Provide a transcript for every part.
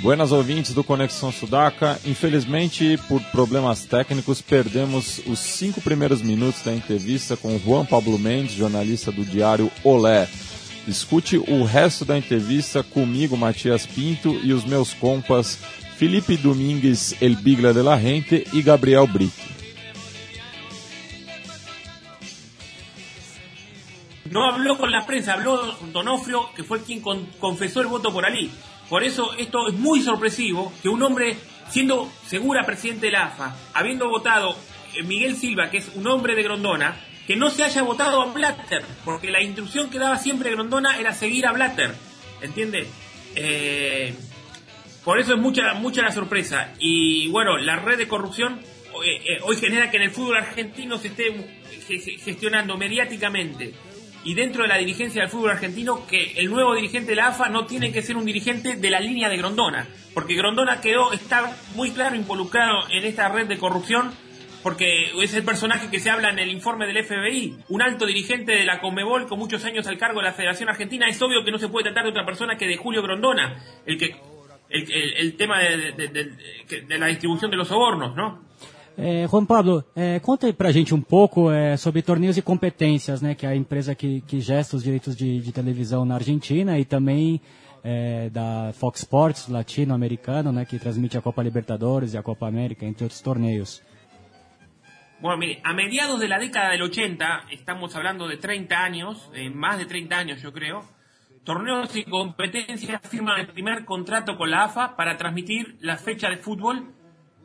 Buenas ouvintes do Conexão Sudaca. Infelizmente, por problemas técnicos, perdemos os cinco primeiros minutos da entrevista com Juan Pablo Mendes, jornalista do diário Olé. Escute o resto da entrevista comigo, Matias Pinto, e os meus compas Felipe Domingues, El Bigla de la Gente e Gabriel Brito. No habló con la prensa, habló Donofrio, que fue quien con- confesó el voto por Ali. Por eso esto es muy sorpresivo que un hombre, siendo segura presidente de la AFA, habiendo votado eh, Miguel Silva, que es un hombre de Grondona, que no se haya votado a Blatter, porque la instrucción que daba siempre Grondona era seguir a Blatter, ¿entiende? Eh, por eso es mucha mucha la sorpresa. Y bueno, la red de corrupción eh, eh, hoy genera que en el fútbol argentino se esté ge- gestionando mediáticamente y dentro de la dirigencia del fútbol argentino que el nuevo dirigente de la AFA no tiene que ser un dirigente de la línea de Grondona, porque Grondona quedó, está muy claro involucrado en esta red de corrupción porque es el personaje que se habla en el informe del FBI, un alto dirigente de la Conmebol con muchos años al cargo de la Federación Argentina, es obvio que no se puede tratar de otra persona que de Julio Grondona, el que el, el- el tema de la distribución de los sobornos, ¿no? É, Juan Pablo, é, conta aí pra gente um pouco é, sobre torneios e competências, né, que é a empresa que, que gesta os direitos de, de televisão na Argentina e também é, da Fox Sports latino-americano, né, que transmite a Copa Libertadores e a Copa América, entre outros torneios. Bueno, mire, a mediados de la década del 80, estamos hablando de 30 años, eh, más de 30 años yo creo, Torneos y Competencias firman el primer contrato con la AFA para transmitir la fecha de fútbol,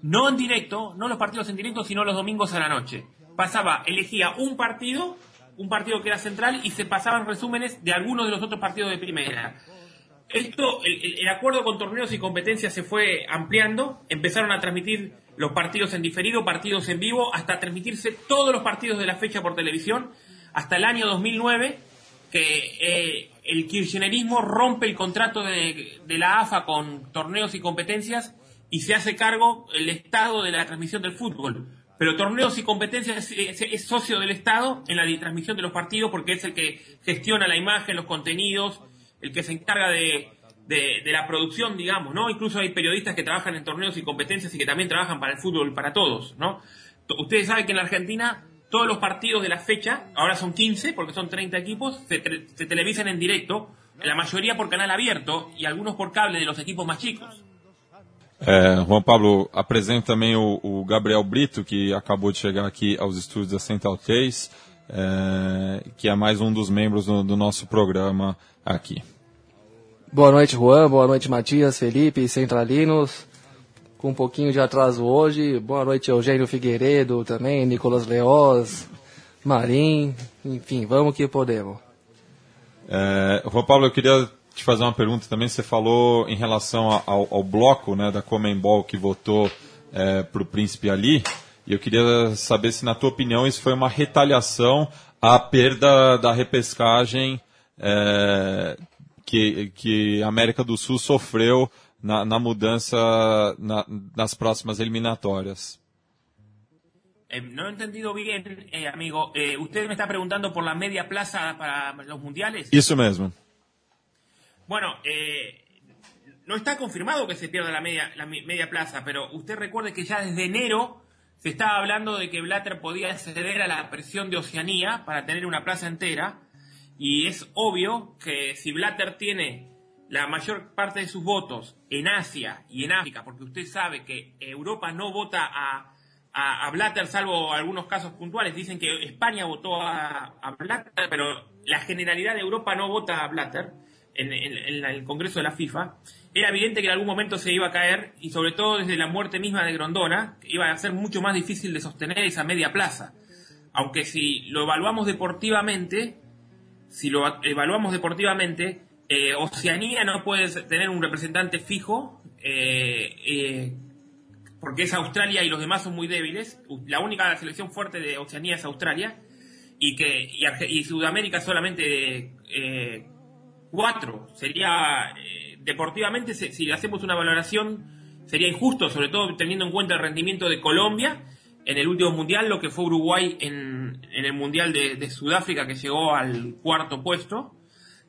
no en directo, no los partidos en directo, sino los domingos a la noche. Pasaba, elegía un partido, un partido que era central, y se pasaban resúmenes de algunos de los otros partidos de primera. Esto, el, acuerdo con torneos y competencias se fue ampliando, empezaron a transmitir los partidos en diferido, partidos en vivo, hasta transmitirse todos los partidos de la fecha por televisión, hasta el año 2009, que eh, el kirchnerismo rompe el contrato de la AFA con torneos y competencias y se hace cargo el Estado de la transmisión del fútbol. Pero torneos y competencias es, socio del Estado en la transmisión de los partidos porque es el que gestiona la imagen, los contenidos, el que se encarga de, la producción, digamos, ¿no? Incluso hay periodistas que trabajan en torneos y competencias y que también trabajan para el fútbol, para todos, ¿no? Ustedes saben que en la Argentina todos los partidos de la fecha, ahora son 15 porque son 30 equipos, se televisan en directo, la mayoría por canal abierto y algunos por cable de los equipos más chicos. É, Juan Pablo, apresenta também o, o Gabriel Brito, que acabou de chegar aqui aos estúdios da Central 3, é, que é mais um dos membros do, do nosso programa aqui. Boa noite, Juan. Boa noite, Matias, Felipe Centralinos. Com um pouquinho de atraso hoje. Boa noite, Eugênio Figueiredo também, Nicolas Leoz, Marim. Enfim, vamos que podemos. É, Juan Pablo, eu queria te fazer uma pergunta também. Você falou em relação ao, ao bloco né, da Comembol que votou para o Príncipe Ali. E eu queria saber se, na tua opinião, isso foi uma retaliação à perda da repescagem é, que, que a América do Sul sofreu na, na mudança na- nas próximas eliminatórias. Eh, no he entendido bien, eh, amigo. Eh, ¿Usted me está preguntando por la media plaza para los mundiales? Isso mesmo. Bueno, eh, no está confirmado que se pierda la media, la media plaza, pero usted recuerde que ya desde enero se estaba hablando de que Blatter podía ceder a la presión de Oceanía para tener una plaza entera. Y es obvio que si Blatter tiene la mayor parte de sus votos en Asia y en África, porque usted sabe que Europa no vota a, a, a Blatter, salvo algunos casos puntuales. Dicen que España votó a, a Blatter, pero la generalidad de Europa no vota a Blatter en, el Congreso de la FIFA. Era evidente que en algún momento se iba a caer, y sobre todo desde la muerte misma de Grondona, iba a ser mucho más difícil de sostener esa media plaza. Aunque si lo evaluamos deportivamente, si lo evaluamos deportivamente, eh, Oceanía no puede tener un representante fijo, eh, eh, porque es Australia y los demás son muy débiles. La única selección fuerte de Oceanía es Australia. y que y, Sudamérica solamente cuatro. Sería, eh, deportivamente, si, hacemos una valoración, sería injusto, sobre todo teniendo en cuenta el rendimiento de Colombia en el último mundial, lo que fue Uruguay en, en el mundial de, Sudáfrica, que llegó al cuarto puesto.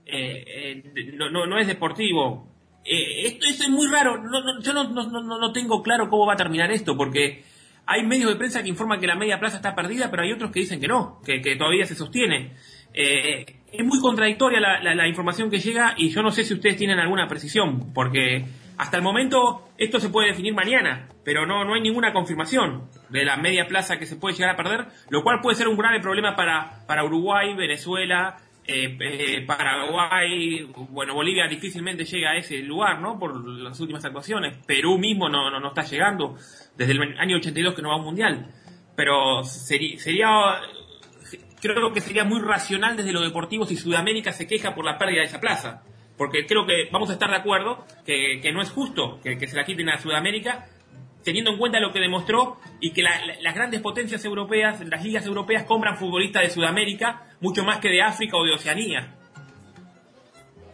Eh, no, no, es deportivo. esto, es muy raro. yo no, no tengo claro cómo va a terminar esto, porque hay medios de prensa que informan que la media plaza está perdida, pero hay otros que dicen que no, que, todavía se sostiene. Eh, es muy contradictoria la, información que llega y yo no sé si ustedes tienen alguna precisión, porque hasta el momento esto se puede definir mañana, pero no, no hay ninguna confirmación de la media plaza que se puede llegar a perder, lo cual puede ser un grave problema para, para Uruguay, Venezuela, eh, eh, Paraguay, bueno, Bolivia difícilmente llega a ese lugar, ¿no? Por las últimas actuaciones. Perú mismo no, no, no está llegando desde el año 82 que no va a un mundial. Pero sería, sería, creo que sería muy racional desde lo deportivo si Sudamérica se queja por la pérdida de esa plaza. Porque creo que vamos a estar de acuerdo que, que no es justo que, se la quiten a Sudamérica teniendo en cuenta lo que demostró y que las grandes potencias europeas, las ligas europeas compran futbolistas de Sudamérica mucho más que de África o de Oceania.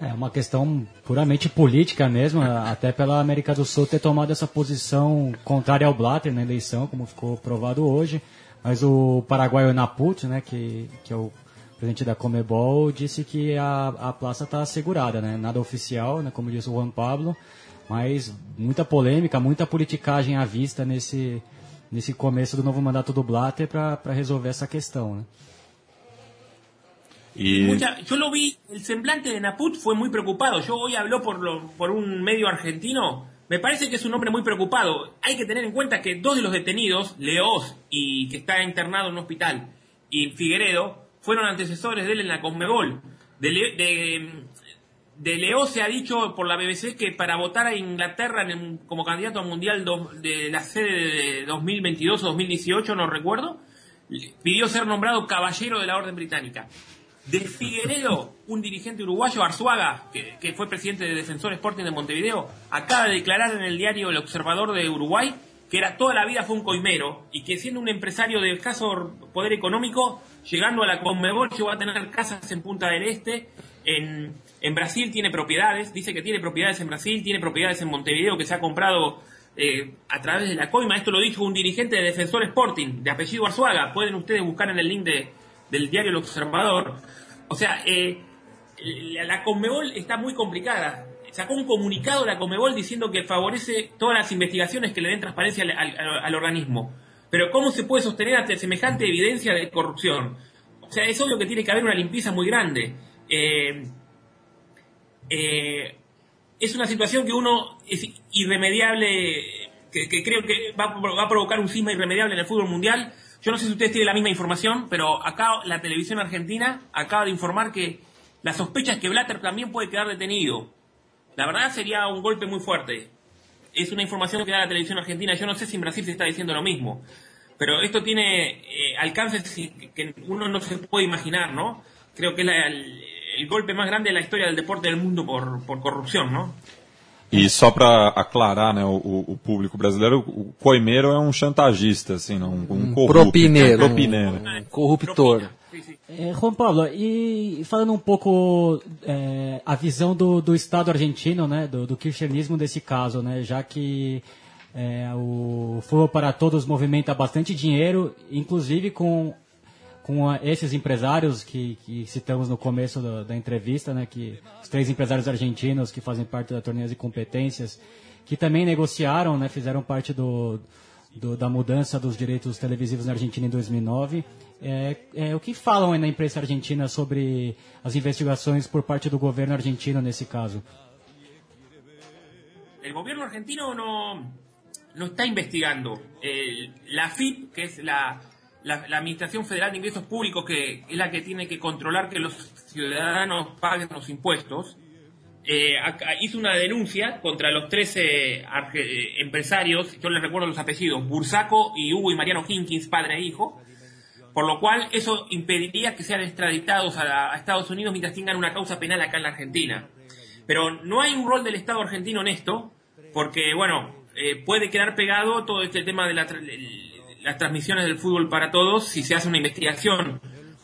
É uma questão puramente política mesmo, até pela América do Sul ter tomado essa posição contrária ao Blatter na eleição, como ficou provado hoje. Mas o paraguaio Naput, né, que, que é o presidente da Comebol, disse que a, a plaça está assegurada, né, nada oficial, né, como disse o Juan Pablo, mas muita polêmica, muita politicagem à vista nesse, nesse começo do novo mandato do Blatter para resolver essa questão. Né? Y... Mucha, yo lo vi, el semblante de Naput fue muy preocupado. Yo hoy habló por, lo, por un medio argentino. Me parece que es un hombre muy preocupado. Hay que tener en cuenta que dos de los detenidos, Leos, y que está internado en un hospital, y Figueredo, fueron antecesores de él en la Conmebol. De, de, de Leo se ha dicho por la BBC que para votar a Inglaterra como candidato al mundial de la sede de 2022 o 2018, no recuerdo, pidió ser nombrado caballero de la Orden Británica. De Figueredo, un dirigente uruguayo, Arzuaga, que, fue presidente de Defensor Sporting de Montevideo, acaba de declarar en el diario El Observador de Uruguay que era toda la vida fue un coimero y que siendo un empresario de escaso poder económico, llegando a la Conmebol llegó a tener casas en Punta del Este, en, Brasil tiene propiedades, dice que tiene propiedades en Brasil, tiene propiedades en Montevideo que se ha comprado eh, a través de la coima. Esto lo dijo un dirigente de Defensor Sporting, de apellido Arzuaga. Pueden ustedes buscar en el link del diario El Observador. O sea, eh, la, Conmebol está muy complicada. Sacó un comunicado la Conmebol diciendo que favorece todas las investigaciones que le den transparencia al, organismo. Pero ¿cómo se puede sostener ante semejante evidencia de corrupción? O sea, es obvio que tiene que haber una limpieza muy grande. Eh, eh, es una situación que uno es irremediable, que, creo que va, a provocar un cisma irremediable en el fútbol mundial. Yo no sé si ustedes tienen la misma información, pero acá la televisión argentina acaba de informar que la sospecha es que Blatter también puede quedar detenido. La verdad sería un golpe muy fuerte. Es una información que da la televisión argentina. Yo no sé si en Brasil se está diciendo lo mismo. Pero esto tiene eh, alcances que uno no se puede imaginar, ¿no? Creo que la, el golpe más grande de la historia del deporte del mundo por, por corrupción, ¿no? E só para aclarar, né, o, o, público brasileiro, o coimeiro é um chantagista, assim, não, um, um, um propineiro, propineiro. Um, corruptor. É, Juan Pablo, e falando um pouco é, a visão do, do Estado argentino, né, do, do kirchnerismo desse caso, né, já que é, o Futebol para Todos movimenta bastante dinheiro, inclusive com com esses empresários que, que citamos no começo da, da, entrevista, né, que os três empresários argentinos que fazem parte da torneio de competências, que também negociaram, né, fizeram parte do, do, da mudança dos direitos televisivos na Argentina em 2009. É, é, o que falam na imprensa argentina sobre as investigações por parte do governo argentino nesse caso? O governo argentino não no está investigando. Eh, la FIP, que es la la, Administración Federal de Ingresos Públicos, que es la que tiene que controlar que los ciudadanos paguen los impuestos, eh, hizo una denuncia contra los 13 eh, empresarios, yo les recuerdo los apellidos, Bursaco y Hugo y Mariano Hinkins, padre e hijo, por lo cual eso impediría que sean extraditados a, Estados Unidos mientras tengan una causa penal acá en la Argentina. Pero no hay un rol del Estado argentino en esto, porque, bueno, eh, puede quedar pegado todo este tema de la, las transmisiones del fútbol para todos si se hace una investigación.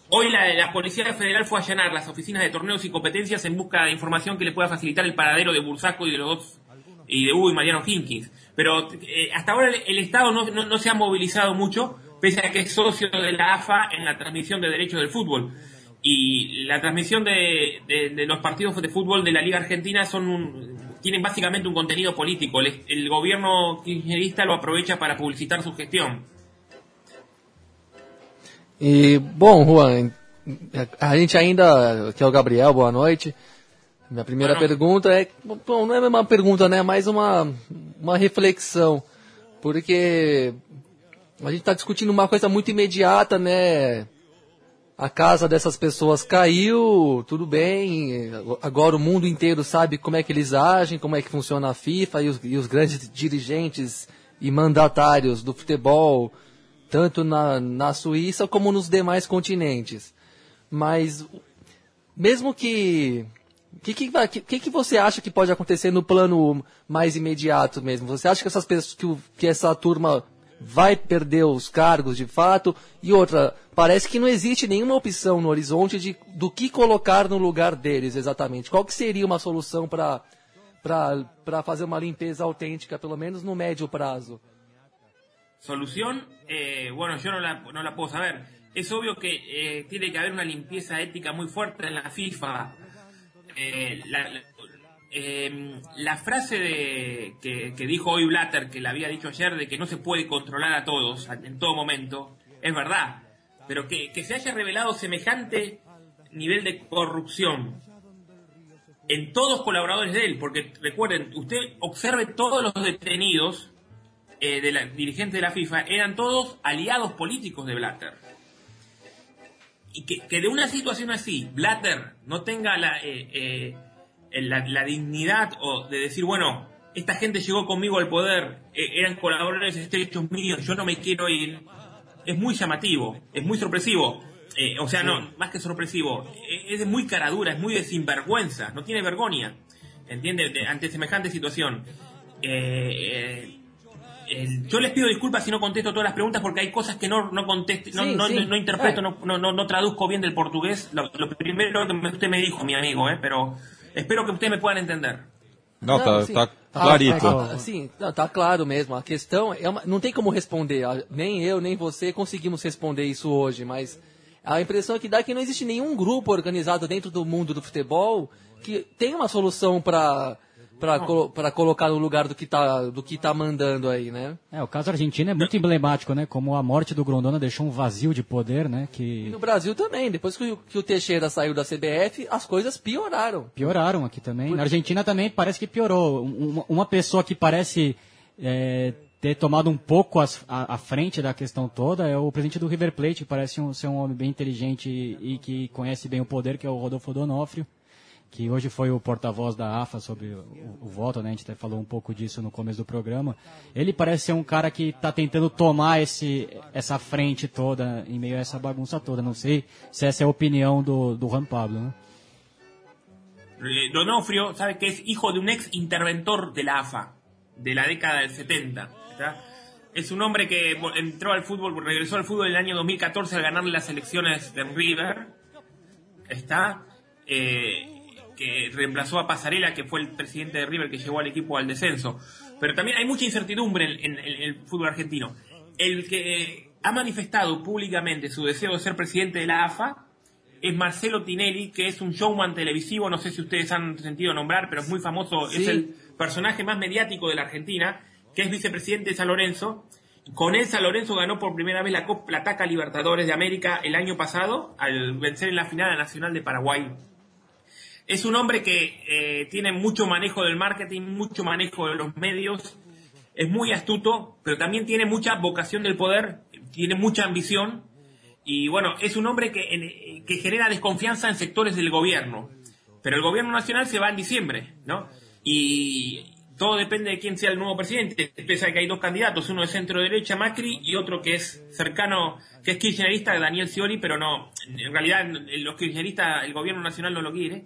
Hoy la, la, Policía Federal fue a allanar las oficinas de torneos y competencias en busca de información que le pueda facilitar el paradero de Bursaco y de los y de Hugo y Mariano Hinkins. Pero eh, hasta ahora el, Estado no, no, no, se ha movilizado mucho, pese a que es socio de la AFA en la transmisión de derechos del fútbol. Y la transmisión de, de, de los partidos de fútbol de la Liga Argentina son un, tienen básicamente un contenido político. El, el gobierno kirchnerista lo aprovecha para publicitar su gestión. E, bom, Juan, a gente ainda, que é o Gabriel, boa noite. Minha primeira Boa pergunta é, bom, não é uma pergunta, né, mais uma, uma reflexão, porque a gente está discutindo uma coisa muito imediata, né, a casa dessas pessoas caiu, tudo bem, agora o mundo inteiro sabe como é que eles agem, como é que funciona a FIFA e os, e os grandes dirigentes e mandatários do futebol, tanto na, na Suíça como nos demais continentes. Mas, mesmo que. O que, que, que, que você acha que pode acontecer no plano mais imediato mesmo? Você acha que, essas pessoas, que, que essa turma vai perder os cargos de fato? E outra, parece que não existe nenhuma opção no horizonte de, do que colocar no lugar deles exatamente. Qual que seria uma solução para fazer uma limpeza autêntica, pelo menos no médio prazo? Solución, eh, bueno, yo no la, no la puedo saber. Es obvio que eh, tiene que haber una limpieza ética muy fuerte en la FIFA. Eh, eh, la frase de, que, que dijo hoy Blatter, que la había dicho ayer, de que no se puede controlar a todos en todo momento, es verdad. Pero que, que se haya revelado semejante nivel de corrupción en todos colaboradores de él, porque recuerden, usted observe todos los detenidos eh, de la dirigente de la FIFA eran todos aliados políticos de Blatter. Y que, que de una situación así, Blatter no tenga la, eh, eh, la, la dignidad o de decir, bueno, esta gente llegó conmigo al poder, eh, eran colaboradores estrechos míos, yo no me quiero ir, es muy llamativo, es muy sorpresivo. Eh, o sea, no, más que sorpresivo, es de muy caradura, es muy de sinvergüenza, no tiene vergüenza, ¿entiende? De- ante semejante situación. Eh, eh, el- yo les pido disculpas si no contesto todas las preguntas porque hay cosas que no, no contesto, no, Sí, no, sí. no- no interpreto, Eh. no, no, no, traduzco bien del portugués. Lo, lo primero que me- usted me dijo, mi amigo, ¿eh? pero espero que ustedes me puedan entender. Não, tá, sim. tá Ah, clarito. ah, ah, sim, não, tá claro mesmo. A questão é uma- não tem como responder. Ah, Nem eu, nem você conseguimos responder isso hoje, mas a impressão que dá é que não existe nenhum grupo organizado dentro do mundo do futebol que tem uma solução para para colocar no lugar do que tá do que tá mandando aí, né? É, o caso argentino é muito emblemático, né? Como a morte do Grondona deixou um vazio de poder, né? E Que no Brasil também, depois que o, que o Teixeira saiu da CBF, as coisas pioraram. pioraram aqui também. Na Argentina também parece que piorou. Um- Uma, uma pessoa que parece é, ter tomado um pouco as- a, à frente da questão toda é o presidente do River Plate, que parece um- ser um homem bem inteligente e, e que conhece bem o poder, que é o Rodolfo Donofrio, que hoje foi o porta-voz da AFA sobre o, o voto, né? A gente até falou um pouco disso no começo do programa. Ele parece ser um cara que está tentando tomar esse, essa frente toda em meio a essa bagunça toda. Não sei se essa é a opinião do, do Juan Pablo, né? Eh, Donofrio, sabe que es hijo de un ex interventor de la AFA, de la década del 70. ¿está? Es un hombre que entró al fútbol, regresó al fútbol en el año 2014 al ganarle las elecciones de River. Está. eh, que reemplazó a Pasarela, que fue el presidente de River que llevó al equipo al descenso. Pero también hay mucha incertidumbre en, en- en el fútbol argentino. El que ha manifestado públicamente su deseo de ser presidente de la AFA es Marcelo Tinelli, que es un showman televisivo, no sé si ustedes han sentido nombrar, pero es muy famoso, es el personaje más mediático de la Argentina, que es vicepresidente de San Lorenzo. Con él San Lorenzo ganó por primera vez la Copa la Taca Libertadores de América el año pasado, al vencer en la final a Nacional de Paraguay. Es un hombre que eh, tiene mucho manejo del marketing, mucho manejo de los medios, es muy astuto, pero también tiene mucha vocación del poder, tiene mucha ambición y bueno, es un hombre que, en- que genera desconfianza en sectores del gobierno. Pero el gobierno nacional se va en diciembre, ¿no? Y todo depende de quién sea el nuevo presidente. Pese a que hay dos candidatos, uno de centro derecha, Macri, y otro que es cercano, que es kirchnerista, Daniel Scioli, pero no, en realidad los kirchneristas, el gobierno nacional no lo quiere.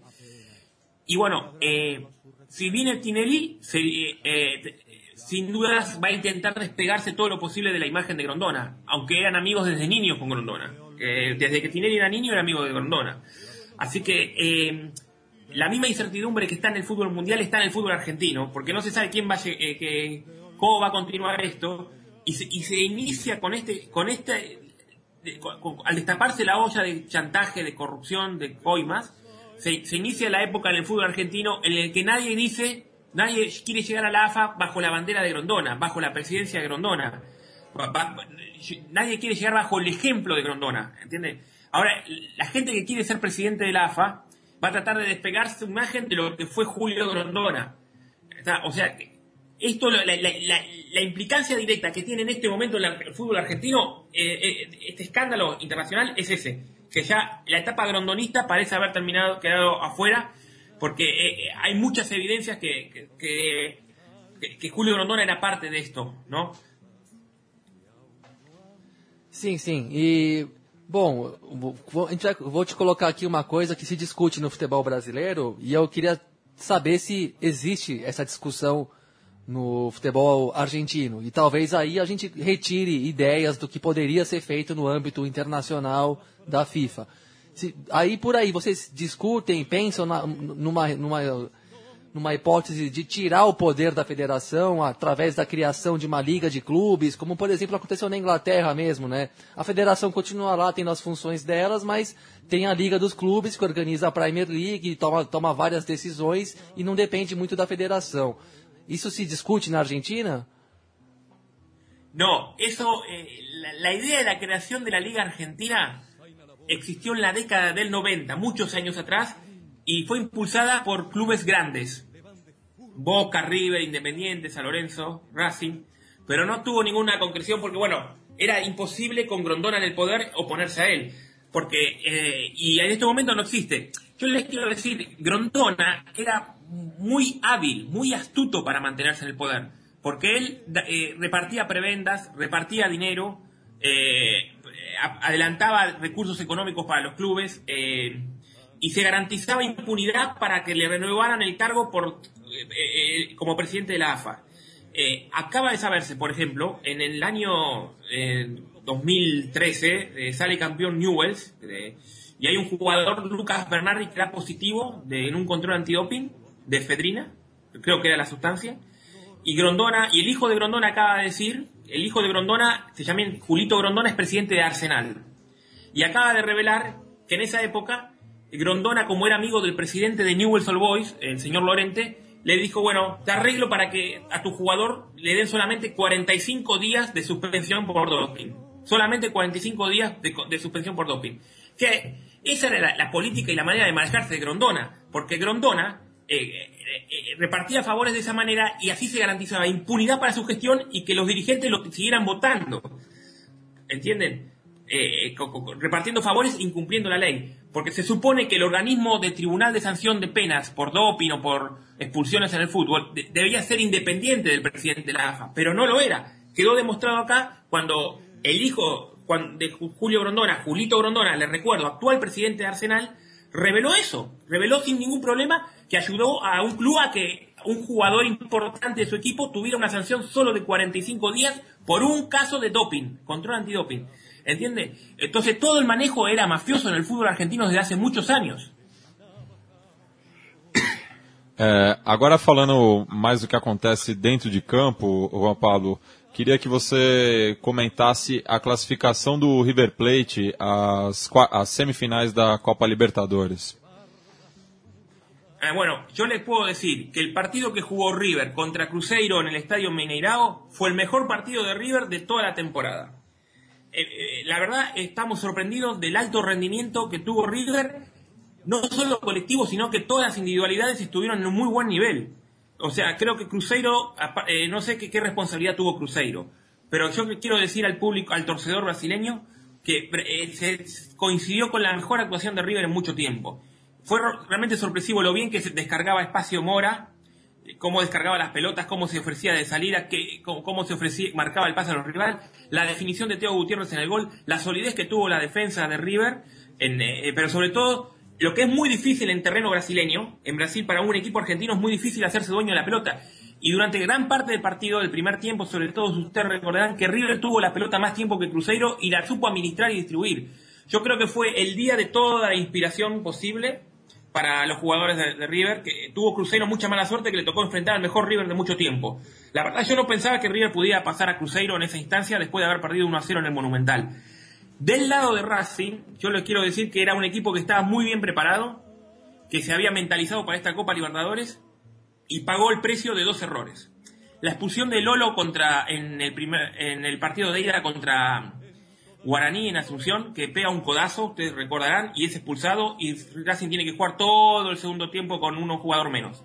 Y bueno, eh, si viene Tinelli, se- eh, eh, sin dudas va a intentar despegarse todo lo posible de la imagen de Grondona, aunque eran amigos desde niños con Grondona. Eh, desde que Tinelli era niño era amigo de Grondona. Así que eh, la misma incertidumbre que está en el fútbol mundial está en el fútbol argentino, porque no se sabe quién va a, que, cómo va a continuar esto, y se, y se inicia con este, con este, al destaparse la olla de chantaje, de corrupción, de coimas, se, inicia la época en el fútbol argentino en el que nadie dice, nadie quiere llegar a la AFA bajo la bandera de Grondona, bajo la presidencia de Grondona. nadie quiere llegar bajo el ejemplo de Grondona, ¿entiendes? Ahora, la gente que quiere ser presidente de la AFA va a tratar de despegarse su imagen de lo que fue Julio Grondona. O sea, esto, la, la, implicancia directa que tiene en este momento el fútbol argentino, eh, eh, este escándalo internacional es ese, que ya la etapa grondonista parece haber terminado, quedado afuera, porque eh, hay muchas evidencias que, que, que, Julio Grondona era parte de esto, ¿no? Sí, sí, y... Bom, vou, vou te colocar aqui uma coisa que se discute no futebol brasileiro e eu queria saber se existe essa discussão no futebol argentino. E talvez aí a gente retire ideias do que poderia ser feito no âmbito internacional da FIFA. Se, aí por aí vocês discutem, pensam na, numa, numa numa hipótese de tirar o poder da federação através da criação de uma liga de clubes, como por exemplo aconteceu na Inglaterra mesmo, né? A federação continua lá tendo as funções delas, mas tem a liga dos clubes que organiza a Premier League, toma, toma várias decisões e não depende muito da federação. Isso se discute na Argentina? No, eso, eh, la, la, idea de Liga Argentina existió en la década del 90, muchos años atrás, y fue impulsada por clubes grandes, Boca, River, Independiente, San Lorenzo, Racing, pero no tuvo ninguna concreción porque, bueno, era imposible con Grondona en el poder oponerse a él, porque, eh, y en este momento no existe. Yo les quiero decir, Grondona era muy hábil, muy astuto para mantenerse en el poder, porque él eh, repartía prebendas, repartía dinero, eh, adelantaba recursos económicos para los clubes, y se garantizaba impunidad para que le renovaran el cargo por, eh, eh, como presidente de la AFA. Eh, acaba de saberse, por ejemplo, en el año 2013 sale campeón Newells y hay un jugador, Lucas Bernardi, que era positivo de, en un control antidoping de efedrina, creo que era la sustancia, y Grondona, y el hijo de Grondona acaba de decir, el hijo de Grondona, se llama Julito Grondona, es presidente de Arsenal, y acaba de revelar que en esa época Grondona, como era amigo del presidente de Newell's Old Boys, el señor Lorente, le dijo, bueno, te arreglo para que a tu jugador le den solamente 45 días de suspensión por doping. Solamente 45 días de, suspensión por doping. Que esa era la, política y la manera de manejarse de Grondona, porque Grondona repartía favores de esa manera y así se garantizaba impunidad para su gestión y que los dirigentes lo siguieran votando. ¿Entienden? repartiendo favores, incumpliendo la ley porque se supone que el organismo de tribunal de sanción de penas por doping o por expulsiones en el fútbol debería ser independiente del presidente de la AFA, pero no lo era. Quedó demostrado acá cuando el hijo de Julio Grondona, Julito Grondona, le recuerdo, actual presidente de Arsenal, reveló eso, reveló sin ningún problema que ayudó a un club a que un jugador importante de su equipo tuviera una sanción solo de 45 días por un caso de doping, control antidoping. ¿Entiende? Entonces todo el manejo era mafioso en el fútbol argentino desde hace muchos años. É, agora falando mais do que acontece dentro de campo, Juan Pablo, queria que você comentasse a classificação do River Plate às, às semifinais da Copa Libertadores. Eh, bueno, yo les puedo decir que el partido que jugó River contra Cruzeiro en el Estadio Mineirao fue el mejor partido de River de toda la temporada. Eh, eh, la verdad estamos sorprendidos del alto rendimiento que tuvo River, no solo colectivo, sino que todas las individualidades estuvieron en un muy buen nivel. O sea, creo que Cruzeiro, eh, no sé qué, responsabilidad tuvo Cruzeiro, pero yo quiero decir al público, al torcedor brasileño, que se coincidió con la mejor actuación de River en mucho tiempo. Fue realmente sorpresivo lo bien que se descargaba espacio Mora, cómo descargaba las pelotas, cómo se ofrecía de salida, cómo, se ofrecía, marcaba el pase a los rivales, la definición de Teo Gutiérrez en el gol, la solidez que tuvo la defensa de River, eh, pero sobre todo lo que es muy difícil en terreno brasileño, en Brasil para un equipo argentino es muy difícil hacerse dueño de la pelota. Y durante gran parte del partido, del primer tiempo, sobre todo ustedes recordarán que River tuvo la pelota más tiempo que Cruzeiro y la supo administrar y distribuir. Yo creo que fue el día de toda la inspiración posible para los jugadores de, de, River, que tuvo Cruzeiro mucha mala suerte que le tocó enfrentar al mejor River de mucho tiempo. La verdad yo no pensaba que River pudiera pasar a Cruzeiro en esa instancia después de haber perdido 1 a 0 en el Monumental. Del lado de Racing, yo les quiero decir que era un equipo que estaba muy bien preparado, que se había mentalizado para esta Copa Libertadores y pagó el precio de dos errores. La expulsión de Lolo contra en el primer en el partido de ida contra Guaraní en Asunción, que pega un codazo, ustedes recordarán, y es expulsado y Racing tiene que jugar todo el segundo tiempo con uno jugador menos.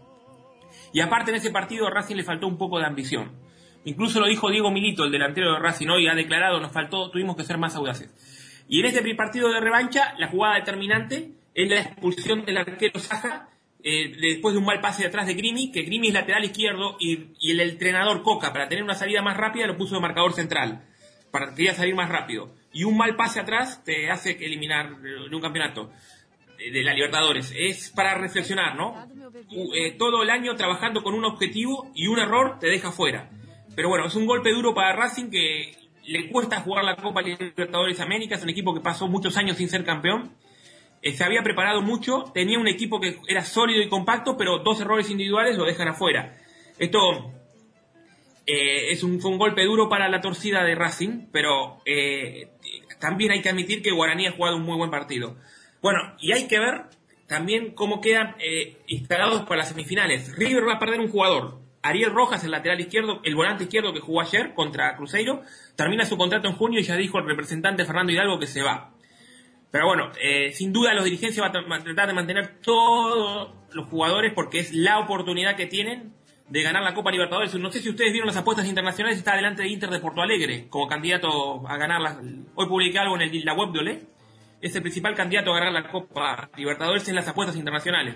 Y aparte en ese partido a Racing le faltó un poco de ambición. Incluso lo dijo Diego Milito, el delantero de Racing, hoy ha declarado, nos faltó, tuvimos que ser más audaces. Y en este partido de revancha, la jugada determinante es la expulsión del arquero Saja, eh, después de un mal pase de atrás de Grimi, que Grimi es lateral izquierdo y, y, el entrenador Coca, para tener una salida más rápida, lo puso de marcador central, para que quería salir más rápido. Y un mal pase atrás te hace eliminar de un campeonato de la Libertadores. Es para reflexionar, ¿no? Eh, todo el año trabajando con un objetivo y un error te deja fuera. Pero bueno, es un golpe duro para Racing que le cuesta jugar la Copa Libertadores América, es un equipo que pasó muchos años sin ser campeón. Eh, se había preparado mucho, tenía un equipo que era sólido y compacto, pero dos errores individuales lo dejan afuera. Esto eh, es un, fue un golpe duro para la torcida de Racing, pero eh, también hay que admitir que Guaraní ha jugado un muy buen partido. Bueno, y hay que ver también cómo quedan instalados para las semifinales. River va a perder un jugador. Ariel Rojas, el lateral izquierdo, el volante izquierdo que jugó ayer contra Cruzeiro, termina su contrato en junio y ya dijo el representante Fernando Hidalgo que se va. Pero bueno, eh, sin duda los dirigentes van a tratar de mantener todos los jugadores porque es la oportunidad que tienen de ganar la Copa Libertadores. No sé si ustedes vieron las apuestas internacionales, está delante de Inter de Porto Alegre como candidato a ganar. Hoy publiqué algo en el, la web de Olé. Es el principal candidato a ganar la Copa Libertadores en las apuestas internacionales.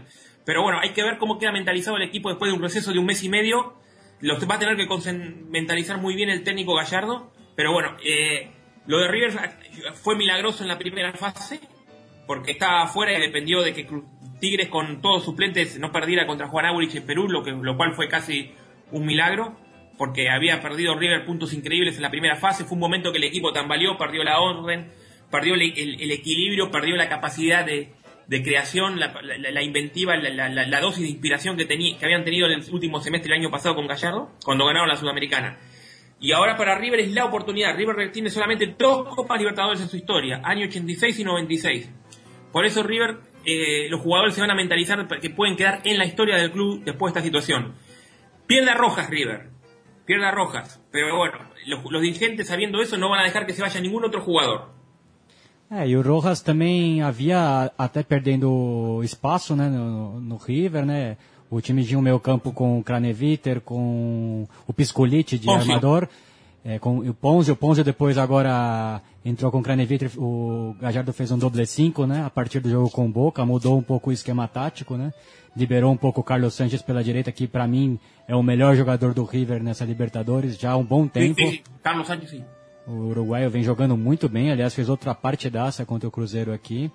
Pero bueno, hay que ver cómo queda mentalizado el equipo después de un receso de un mes y medio. Los va a tener que mentalizar muy bien el técnico Gallardo. Pero bueno, eh, lo de River fue milagroso en la primera fase, porque estaba afuera y dependió de que Tigres con todos suplentes no perdiera contra Juan Aurich en Perú, lo, que, lo cual fue casi un milagro, porque había perdido River puntos increíbles en la primera fase. Fue un momento que el equipo tambaleó, perdió la orden, perdió el, el, equilibrio, perdió la capacidad de, de creación, la, la, inventiva, la, dosis de inspiración que, tenía, que habían tenido en el último semestre del año pasado con Gallardo, cuando ganaron la Sudamericana. Y ahora para River es la oportunidad. River tiene solamente dos Copas Libertadores en su historia, año 86 y 96. Por eso River eh, los jugadores se van a mentalizar que pueden quedar en la historia del club después de esta situación. Pierda Rojas, River. Pierda Rojas. Pero bueno, los, los, dirigentes sabiendo eso no van a dejar que se vaya ningún otro jugador. É, e o Rojas também havia até perdendo espaço né, no, no River, né? O time tinha um meio campo com o Craneviter, com o Piscolite de Ponzio. armador, é, com o Ponzio. O Ponzio depois agora entrou com o Craneviter, o Gajardo fez um doble 5, né? A partir do jogo com o Boca, mudou um pouco o esquema tático, né? Liberou um pouco o Carlos Sanches pela direita, que para mim é o melhor jogador do River nessa Libertadores já há um bom tempo. Sim, sim. Carlos Sanches, sim. O uruguaio vem jogando muito bem, aliás, fez outra partidaça contra o Cruzeiro aqui.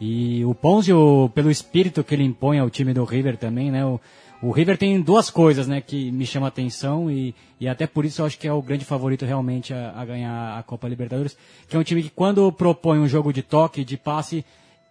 E o Ponzio, pelo espírito que ele impõe ao time do River também, né? O, o River tem duas coisas, né, que me chamam a atenção e, e até por isso eu acho que é o grande favorito realmente a, a ganhar a Copa Libertadores, que é um time que quando propõe um jogo de toque, de passe,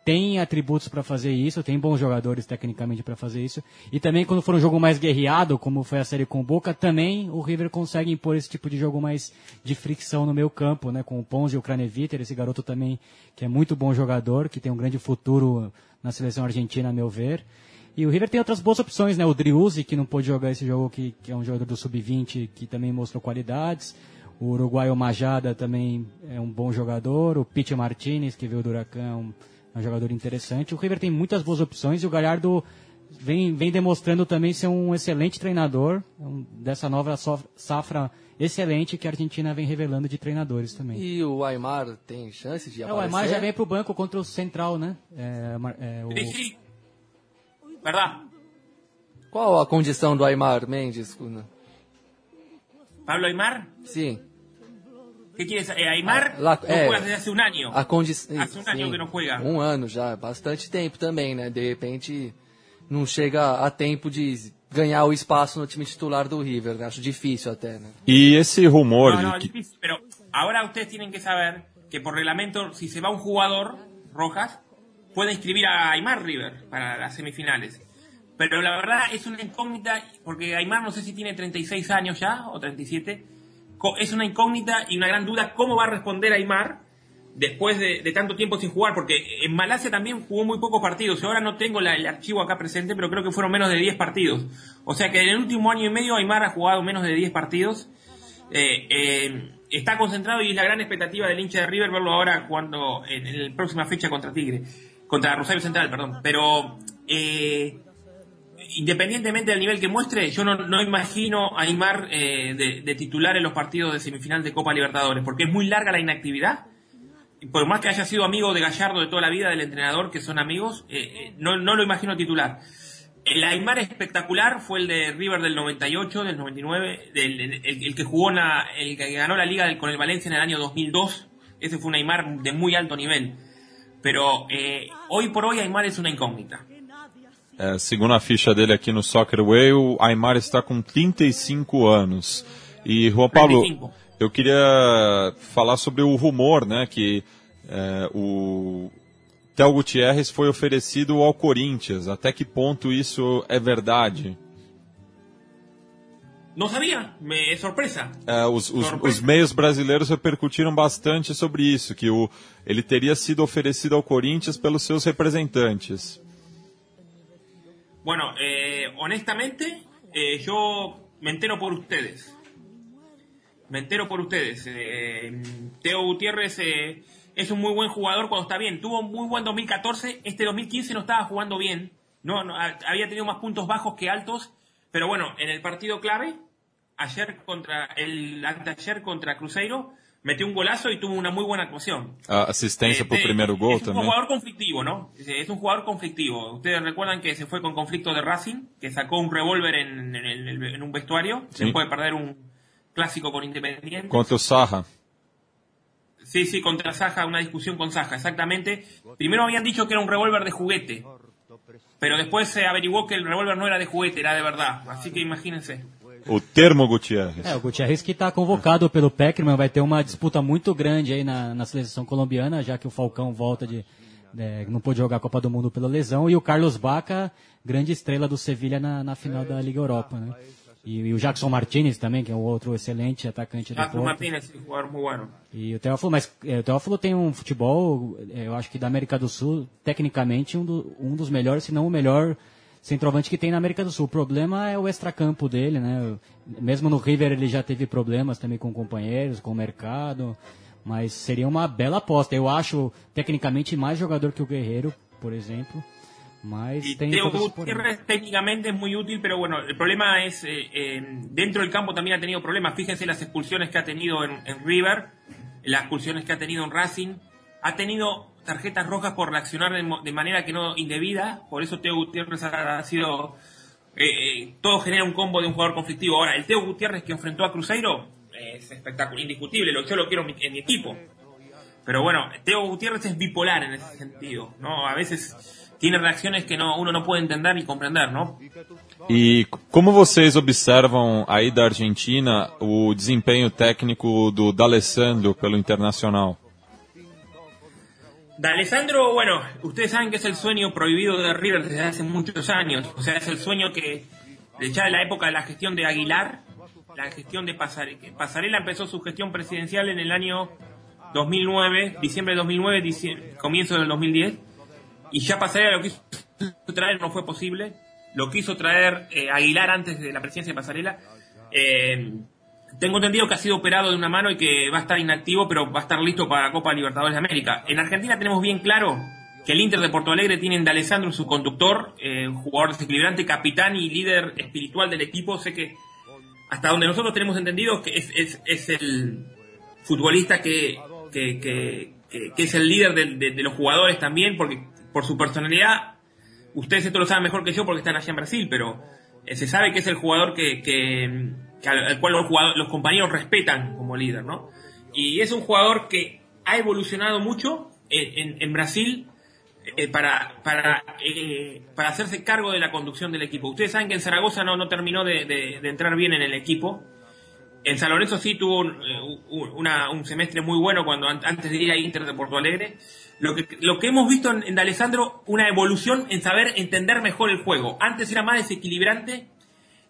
tem atributos para fazer isso, tem bons jogadores tecnicamente para fazer isso. E também quando for um jogo mais guerreado, como foi a série com o Boca, também o River consegue impor esse tipo de jogo mais de fricção no meio campo, né, com o Ponzi e o Craneviter, esse garoto também que é muito bom jogador, que tem um grande futuro na seleção argentina, a meu ver. E o River tem outras boas opções, né? O Driuzzi, que não pôde jogar esse jogo, que, que é um jogador do Sub-20, que também mostrou qualidades. O uruguaio Majada também é um bom jogador. O Pete Martinez, que veio do Huracão, é um jogador interessante. O River tem muitas boas opções e o Galhardo vem, vem demonstrando também ser um excelente treinador um, dessa nova safra excelente que a Argentina vem revelando de treinadores também. E o Aymar tem chance de é, aparecer? O Aymar já vem para o banco contra o Central, né? É, é, o... Verdade? Qual a condição do Aymar Mendes? Pablo Aymar? Sim. ¿Qué quieres? Eh, Aymar la, no é, juega desde hace un año. A condição. Hace un sim, año que não juega. Um ano já, bastante tempo também, né? De repente não chega a tempo de ganhar o espaço no time titular do River. Acho difícil até, né? E esse rumor no, no, de que... difícil, pero ahora ustedes tienen que saber que por reglamento, si se va un jugador, Rojas, puede inscribir a Aymar River para las semifinales. Pero la verdad es una incógnita, porque Aymar no sé si tiene 36 años ya, o 37. Es una incógnita y una gran duda cómo va a responder Aymar después de, tanto tiempo sin jugar, porque en Malasia también jugó muy pocos partidos. Ahora no tengo el archivo acá presente, pero creo que fueron menos de 10 partidos. O sea que en el último año y medio Aymar ha jugado menos de 10 partidos. Eh, eh, está concentrado y es la gran expectativa del hincha de River verlo ahora cuando en, la próxima fecha contra Tigre, contra Rosario Central, perdón. Pero eh, independientemente del nivel que muestre, yo no, imagino a Aymar de, de, titular en los partidos de semifinal de Copa Libertadores, porque es muy larga la inactividad por más que haya sido amigo de Gallardo de toda la vida, del entrenador, que son amigos, eh, eh, no, lo imagino titular. El Aymar espectacular fue el de River del 98, del 99, el, que jugó, el que ganó la liga con el Valencia en el año 2002. Ese fue un Aymar de muy alto nivel. Pero eh, hoy por hoy Aymar es una incógnita. É, segundo a ficha dele aqui no Soccer Way, o Aymar está com 35 anos. E, Juan Pablo, 35. Eu queria falar sobre o rumor, né, que é, o Theo Gutierrez foi oferecido ao Corinthians. Até que ponto isso é verdade? Não sabia, me surpresa. É, os, os, os, meios brasileiros repercutiram bastante sobre isso, que o, ele teria sido oferecido ao Corinthians pelos seus representantes. Bueno, eh, honestamente, eh, yo me entero por ustedes. me entero por ustedes. Eh, Teo Gutiérrez es un muy buen jugador cuando está bien. Tuvo un muy buen 2014. Este 2015 no estaba jugando bien. No, había tenido más puntos bajos que altos. Pero bueno, en el partido clave, ayer contra el ayer contra Cruzeiro, metió un golazo y tuvo una muy buena actuación. Ah, asistencia por primer gol Es un jugador conflictivo, ¿no? Es un jugador conflictivo. Ustedes recuerdan que se fue con conflicto de Racing, que sacó un revólver en, un vestuario. Se puede perder un, clásico con Independiente. Contra Saja. Sí, sí, contra Saja, una discusión con Saja, exactamente. Primero habían dicho que era un revólver de juguete, pero después se averiguó que el revólver no era de juguete, era de verdad. Así que imagínense. O termo Gutierrez. É, o Gutierrez que está convocado pelo Peckerman vai ter uma disputa muito grande aí na, na seleção colombiana, já que o Falcão volta de, de, não pôde jogar a Copa do Mundo pela lesão, e o Carlos Baca, grande estrela do Sevilha na, na final da Liga Europa, né? E, e, o Jackson Martinez também, que é o outro excelente atacante do Jackson Martinez, bueno. E o Teófilo, mas é, o Teófilo tem um futebol, é, eu acho que da América do Sul, tecnicamente, um, do, um dos melhores, se não o melhor centroavante que tem na América do Sul. O problema é o extracampo dele, né? Mesmo no River ele já teve problemas também com companheiros, com o mercado, mas seria uma bela aposta. Eu acho tecnicamente mais jogador que o Guerreiro, por exemplo. y Teo Gutiérrez técnicamente es muy útil, pero bueno, el problema es, eh, eh, dentro del campo también ha tenido problemas. Fíjense las expulsiones que ha tenido en, River, las expulsiones que ha tenido en Racing. Ha tenido tarjetas rojas por reaccionar de, manera que no indebida, por eso Teo Gutiérrez ha, sido... Eh, todo genera un combo de un jugador conflictivo. Ahora, el Teo Gutiérrez que enfrentó a Cruzeiro es espectacular, indiscutible, yo lo quiero en mi equipo. Pero bueno, Teo Gutiérrez es bipolar en ese sentido, ¿no? A veces tiene reações que não, uno não pode entender e compreender, não? E como vocês observam aí da Argentina o desempenho técnico do D'Alessandro pelo Internacional? D'Alessandro, bueno, ustedes saben que es el sueño prohibido de River desde hace muchos años. O sea, es el sueño que ya de la época de la gestión de Aguilar, la gestión de Pasarela. Pasarela empezó su gestión presidencial en el año 2009, diciembre de 2009, comienzo del 2010 y ya Pasarela lo quiso traer, no fue posible. Lo quiso traer eh, Aguilar antes de la presidencia de Pasarela. Eh, tengo entendido que ha sido operado de una mano y que va a estar inactivo, pero va a estar listo para la Copa Libertadores de América. En Argentina tenemos bien claro que el Inter de Porto Alegre tiene en Alessandro su conductor, eh, jugador desequilibrante, capitán y líder espiritual del equipo. Sé que hasta donde nosotros tenemos entendido que es, es, el futbolista que, es el líder de, los jugadores también, porque por su personalidad, ustedes esto lo saben mejor que yo porque están allá en Brasil, pero eh, se sabe que es el jugador que, al cual los, los compañeros respetan como líder, ¿no? Y es un jugador que ha evolucionado mucho en, en, Brasil eh, para, para, eh, para hacerse cargo de la conducción del equipo. Ustedes saben que en Zaragoza no, no terminó de, de, entrar bien en el equipo. En San Lorenzo sí tuvo un, una, un semestre muy bueno cuando antes de ir a Inter de Porto Alegre. Lo que, lo que hemos visto en, en Alessandro, una evolución en saber entender mejor el juego. Antes era más desequilibrante,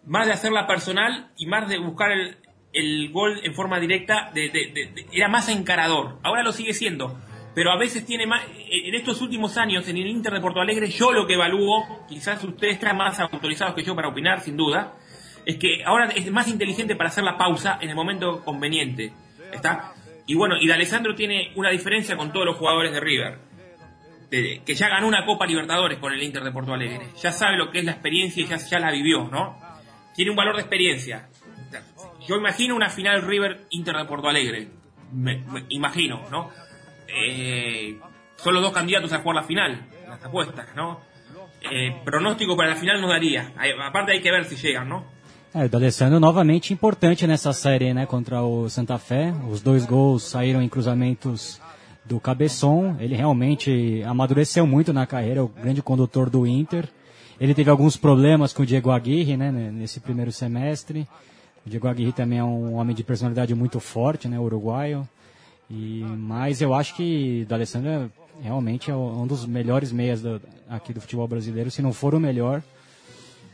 más de hacerla personal y más de buscar el, el gol en forma directa, de, de, de, era más encarador. Ahora lo sigue siendo, pero a veces tiene más. En estos últimos años, en el Inter de Porto Alegre, yo lo que evalúo, quizás ustedes están más autorizados que yo para opinar, sin duda, es que ahora es más inteligente para hacer la pausa en el momento conveniente. ¿Está? Y bueno, y de Alessandro tiene una diferencia con todos los jugadores de River. que ya ganó una Copa Libertadores con el Inter de Porto Alegre. Ya sabe lo que es la experiencia y ya, ya la vivió, ¿no? Tiene un valor de experiencia. Yo imagino una final River Inter de Porto Alegre. Me, imagino, ¿no? Eh, son los dos candidatos a jugar la final, las apuestas, ¿no? Eh, pronóstico para la final no daría. Aparte hay que ver si llegan, ¿no? É, o D'Alessandro novamente importante nessa série, né, contra o Santa Fé. Os dois gols saíram em cruzamentos do Cabeçon. Ele realmente amadureceu muito na carreira, o grande condutor do Inter. Ele teve alguns problemas com o Diego Aguirre, né, nesse primeiro semestre. O Diego Aguirre também é um homem de personalidade muito forte, né, uruguaio. E, mas eu acho que o D'Alessandro é, realmente é um dos melhores meias do, aqui do futebol brasileiro, se não for o melhor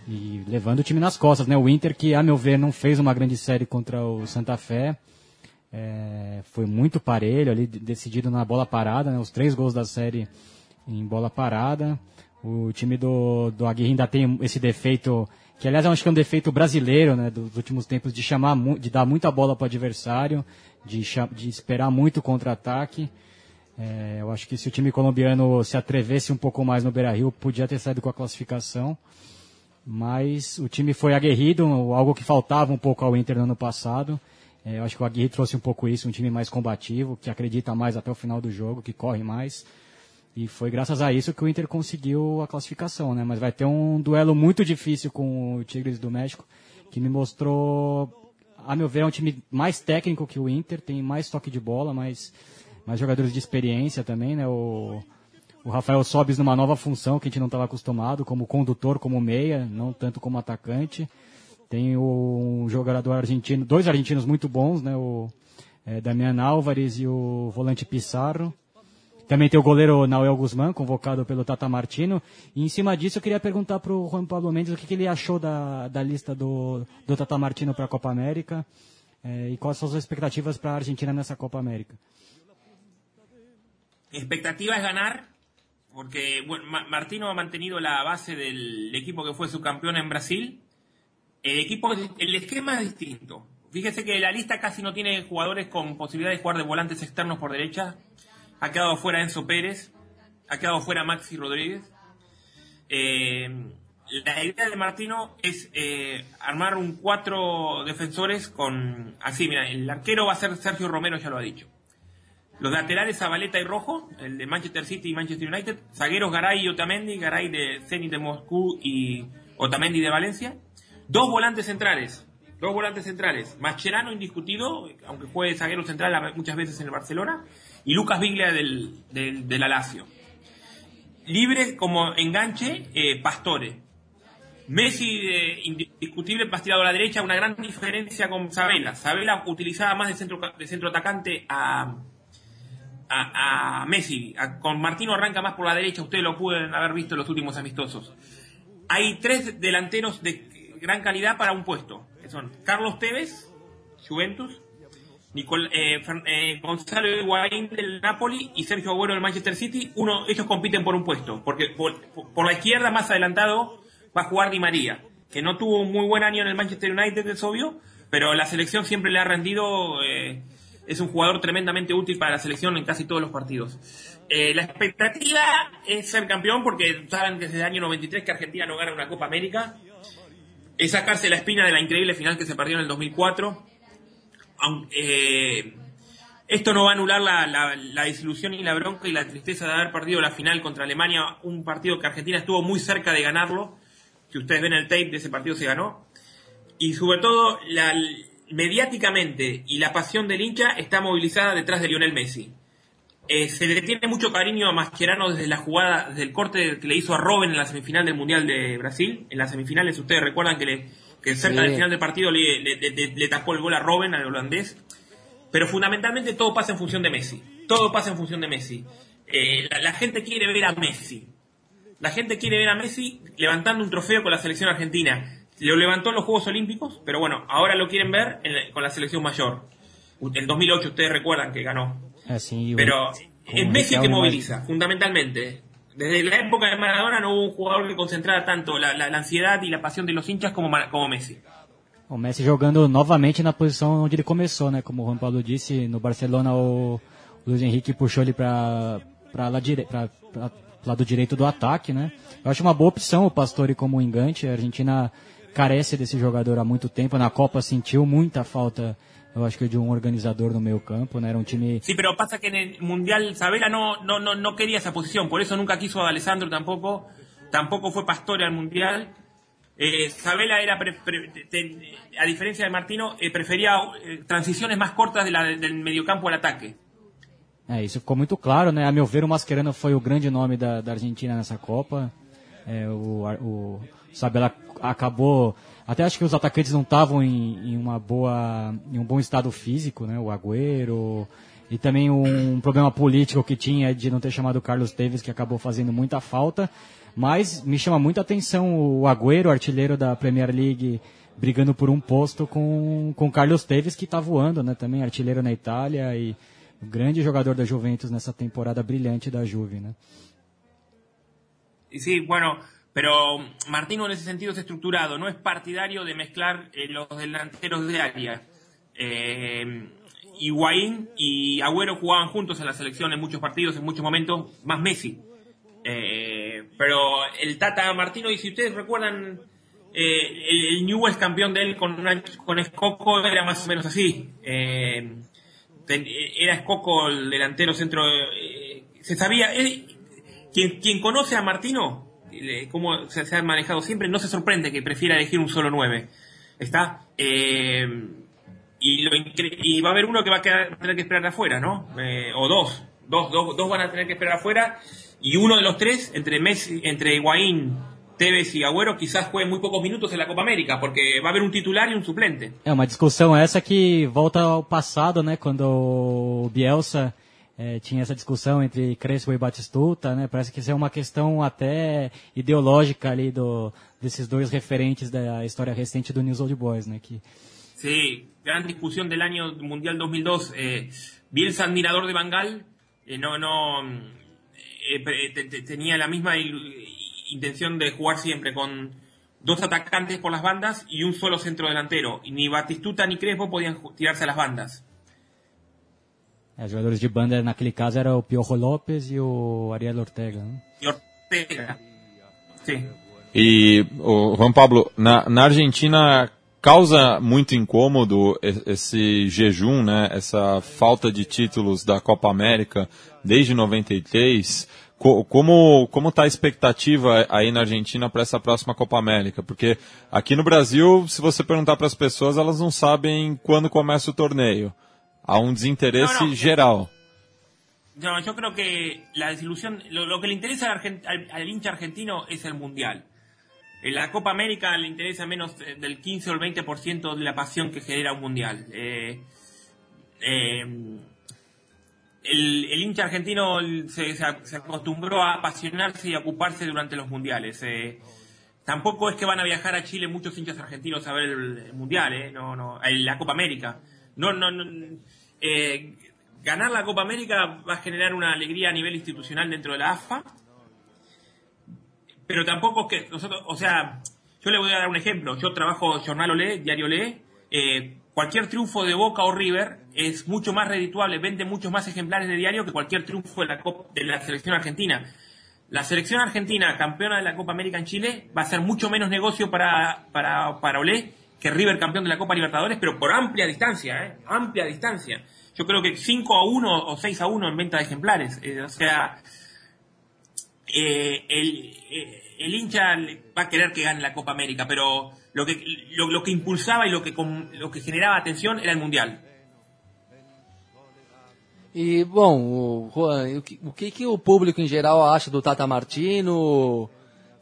e levando o time nas costas, né? O Inter que, a meu ver, não fez uma grande série contra o Santa Fé, é, foi muito parelho ali, decidido na bola parada, né? Os três gols da série em bola parada. O time do, do Aguirre ainda tem esse defeito, que aliás eu acho que é um defeito brasileiro, né? Dos últimos tempos, de chamar, de dar muita bola para o adversário, de, de esperar muito contra-ataque. É, eu acho que se o time colombiano se atrevesse um pouco mais no Beira-Rio, podia ter saído com a classificação mas o time foi aguerrido, algo que faltava um pouco ao Inter no ano passado. É, eu acho que o Aguirre trouxe um pouco isso, um time mais combativo, que acredita mais até o final do jogo, que corre mais. E foi graças a isso que o Inter conseguiu a classificação, né? Mas vai ter um duelo muito difícil com o Tigres do México, que me mostrou, a meu ver, é um time mais técnico que o Inter, tem mais toque de bola, mais, mais jogadores de experiência também, né? O, o Rafael Sobis numa nova função que a gente não estava acostumado, como condutor, como meia, não tanto como atacante. Tem um jogador argentino, dois argentinos muito bons, né? O é, Damian Álvares e o volante Pissarro. Também tem o goleiro Nael Guzmán, convocado pelo Tata Martino. E em cima disso eu queria perguntar para o Juan Pablo Mendes o que, que, ele achou da, da lista do, do Tata Martino para a Copa América é, e quais são as expectativas para a Argentina nessa Copa América. Expectativa é ganhar porque bueno, Martino ha mantenido la base del equipo que fue subcampeón en Brasil. El equipo, el esquema es distinto. Fíjese que la lista casi no tiene jugadores con posibilidad de jugar de volantes externos por derecha. Ha quedado fuera Enzo Pérez, ha quedado fuera Maxi Rodríguez. Eh, la idea de Martino es eh, armar un cuatro defensores con así, mira, el arquero va a ser Sergio Romero, ya lo ha dicho. Los laterales Zabaleta y Rojo, el de Manchester City y Manchester United. Zagueros Garay y Otamendi, Garay de Zenit de Moscú y Otamendi de Valencia. Dos volantes centrales, dos volantes centrales. Mascherano indiscutido, aunque juegue zaguero central muchas veces en el Barcelona. Y Lucas Viglia del, del, del Alacio. Libre como enganche, eh, Pastore. Messi indiscutible pastirado a la derecha, una gran diferencia con Sabela. Sabela utilizaba más de centro, de centro atacante a, a, Messi. con Martino arranca más por la derecha, ustedes lo pueden haber visto en los últimos amistosos. Hay tres delanteros de gran calidad para un puesto, que son Carlos Tevez, Juventus, eh, eh, Gonzalo Higuaín del Napoli y Sergio Agüero del Manchester City. Uno, ellos compiten por un puesto, porque por, la izquierda más adelantado va a jugar Di María, que no tuvo un muy buen año en el Manchester United, es obvio, pero la selección siempre le ha rendido eh, es un jugador tremendamente útil para la selección en casi todos los partidos. Eh, la expectativa es ser campeón porque saben desde el año 93 que Argentina no gana una Copa América. Es sacarse la espina de la increíble final que se perdió en el 2004. Eh, esto no va a anular la, la, y la bronca y la tristeza de haber perdido la final contra Alemania, un partido que Argentina estuvo muy cerca de ganarlo. Si ustedes ven el tape de ese partido se ganó. Y sobre todo mediáticamente y la pasión del hincha está movilizada detrás de Lionel Messi. Eh, se le tiene mucho cariño a Mascherano desde la jugada, desde el corte que le hizo a Robben en la semifinal del Mundial de Brasil. En las semifinales ustedes recuerdan que le, que cerca Sí. del final del partido le, le- le- le tapó el gol a Robben, al holandés. Pero fundamentalmente todo pasa en función de Messi. Todo pasa en función de Messi. Eh, la, la gente quiere ver a Messi. La gente quiere ver a Messi levantando un trofeo con la selección argentina. Lo levantó en los Juegos Olímpicos, pero bueno, ahora lo quieren ver la- con la selección mayor. En 2008 ustedes recuerdan que ganó. E o- Pero es Messi el que moviliza, fundamentalmente. Desde la época de Maradona no hubo un jugador que concentrara tanto la, la- la ansiedad y la pasión de los hinchas como, como Messi. O Messi jogando novamente na posição onde ele começou, né? Como o Juan Paulo disse, no Barcelona o Luiz Henrique puxou ele para para lá lado direito do ataque, né? Eu acho uma boa opção o Pastore como engante. A Argentina carece desse jogador há muito tempo. Na Copa sentiu muita falta, eu acho que de um organizador no meio campo, né? Era um time Sí, pero pasa que en el Mundial Sabela no, no, no, no quería esa posición, por eso nunca quiso a Alessandro tampoco, tampoco fue Pastore al Mundial. Eh, Sabela era, pre- pre- te- a diferencia de Martino, eh, prefería eh, transiciones más cortas de la, del mediocampo al ataque. É, isso ficou muito claro, né? A meu ver, o Mascherano foi o grande nome da, da Argentina nessa Copa. É, o, o Sabela acabou. Até acho que os atacantes não estavam em, em uma boa, em um bom estado físico, né? O Agüero e também um problema político que tinha de não ter chamado o Carlos Teves, que acabou fazendo muita falta. Mas me chama muita atenção o Agüero, artilheiro da Premier League, brigando por um posto com com Carlos Teves, que está voando, né? Também artilheiro na Itália e o grande jogador da Juventus nessa temporada brilhante da Juve, né? Sí, bueno, pero Martino en ese sentido es estructurado, no es partidario de mezclar eh, los delanteros de área. Eh, Higuaín y Agüero jugaban juntos en la selección en muchos partidos, en muchos momentos, más Messi. Eh, pero el Tata Martino, y si ustedes recuerdan, eh, el, el Newell's campeón de él con, una- con Escoco era más o menos así. Era Escoco el delantero centro. se sabía. él- quien, quien conoce a Martino, cómo se, se ha manejado siempre, no se sorprende que prefiera elegir un solo 9. ¿Está? Eh, y, lo y va a haber uno que va a, quedar- tener que esperar afuera, ¿no? Eh, o dos. Dos, dos. dos van a tener que esperar afuera. Y uno de los tres, entre Messi, entre Higuaín, Tevez y Agüero, quizás juegue muy pocos minutos en la Copa América, porque va a haber un titular y un suplente. É uma discussão essa que volta ao passado, né? Quando o Bielsa eh, tinha essa discussão entre Crespo e Batistuta, né? Parece que isso é uma questão até ideológica ali do, desses dois referentes da história recente do News Old Boys, né? Que Sí, gran discusión del año Mundial 2002. Eh, Bielsa, admirador de Bangal, eh, no, eh, te- te- tenía la misma intención de jugar siempre con dos atacantes por las bandas y un solo centro delantero. Y ni Batistuta ni Crespo podían tirarse a las bandas. É, jogadores de banda naquele caso era o Piojo Lopes e o Ariel Ortega, né? Y Ortega. Sí. E, o Juan Pablo, na, na Argentina causa muito incômodo e- esse jejum, né? Essa falta de títulos da Copa América desde 93. Co- como como está a expectativa aí na Argentina para essa próxima Copa América? Porque aqui no Brasil, se você perguntar para as pessoas, elas não sabem quando começa o torneio. Desinteresse Não, não. geral. No, yo creo que la desilusión, lo, lo que le interesa al, argen- al- al hincha argentino es el Mundial. En la Copa América le interesa menos eh, del 15 o el 20% de la pasión que genera un Mundial. Eh, eh, el, el hincha argentino se, se- acostumbró a apasionarse y a ocuparse durante los Mundiales. Eh, tampoco es que van a viajar a Chile muchos hinchas argentinos a ver el, Mundial, eh, no, no, eh, la Copa América. No, no, no, eh, ganar la Copa América va a generar una alegría a nivel institucional dentro de la AFA, pero tampoco es que nosotros, o sea, yo le voy a dar un ejemplo. Yo trabajo Jornal Olé, Diario Olé. eh, cualquier triunfo de Boca o River es mucho más redituable, vende muchos más ejemplares de diario que cualquier triunfo de la, Copa- de la selección argentina. La selección argentina, campeona de la Copa América en Chile, va a ser mucho menos negocio para, para, para Olé que River campeón de la Copa Libertadores, pero por amplia distancia, ¿eh? Amplia distancia. Yo creo que 5 a 1 o 6 a 1 en venta de ejemplares. Eh, o sea, eh, el, eh, el hincha va a querer que gane la Copa América, pero lo que, lo, lo que impulsaba y lo que, lo que generaba atención era el Mundial. E, bom, o, Juan, o, que, o que que o público em geral acha do Tata Martino?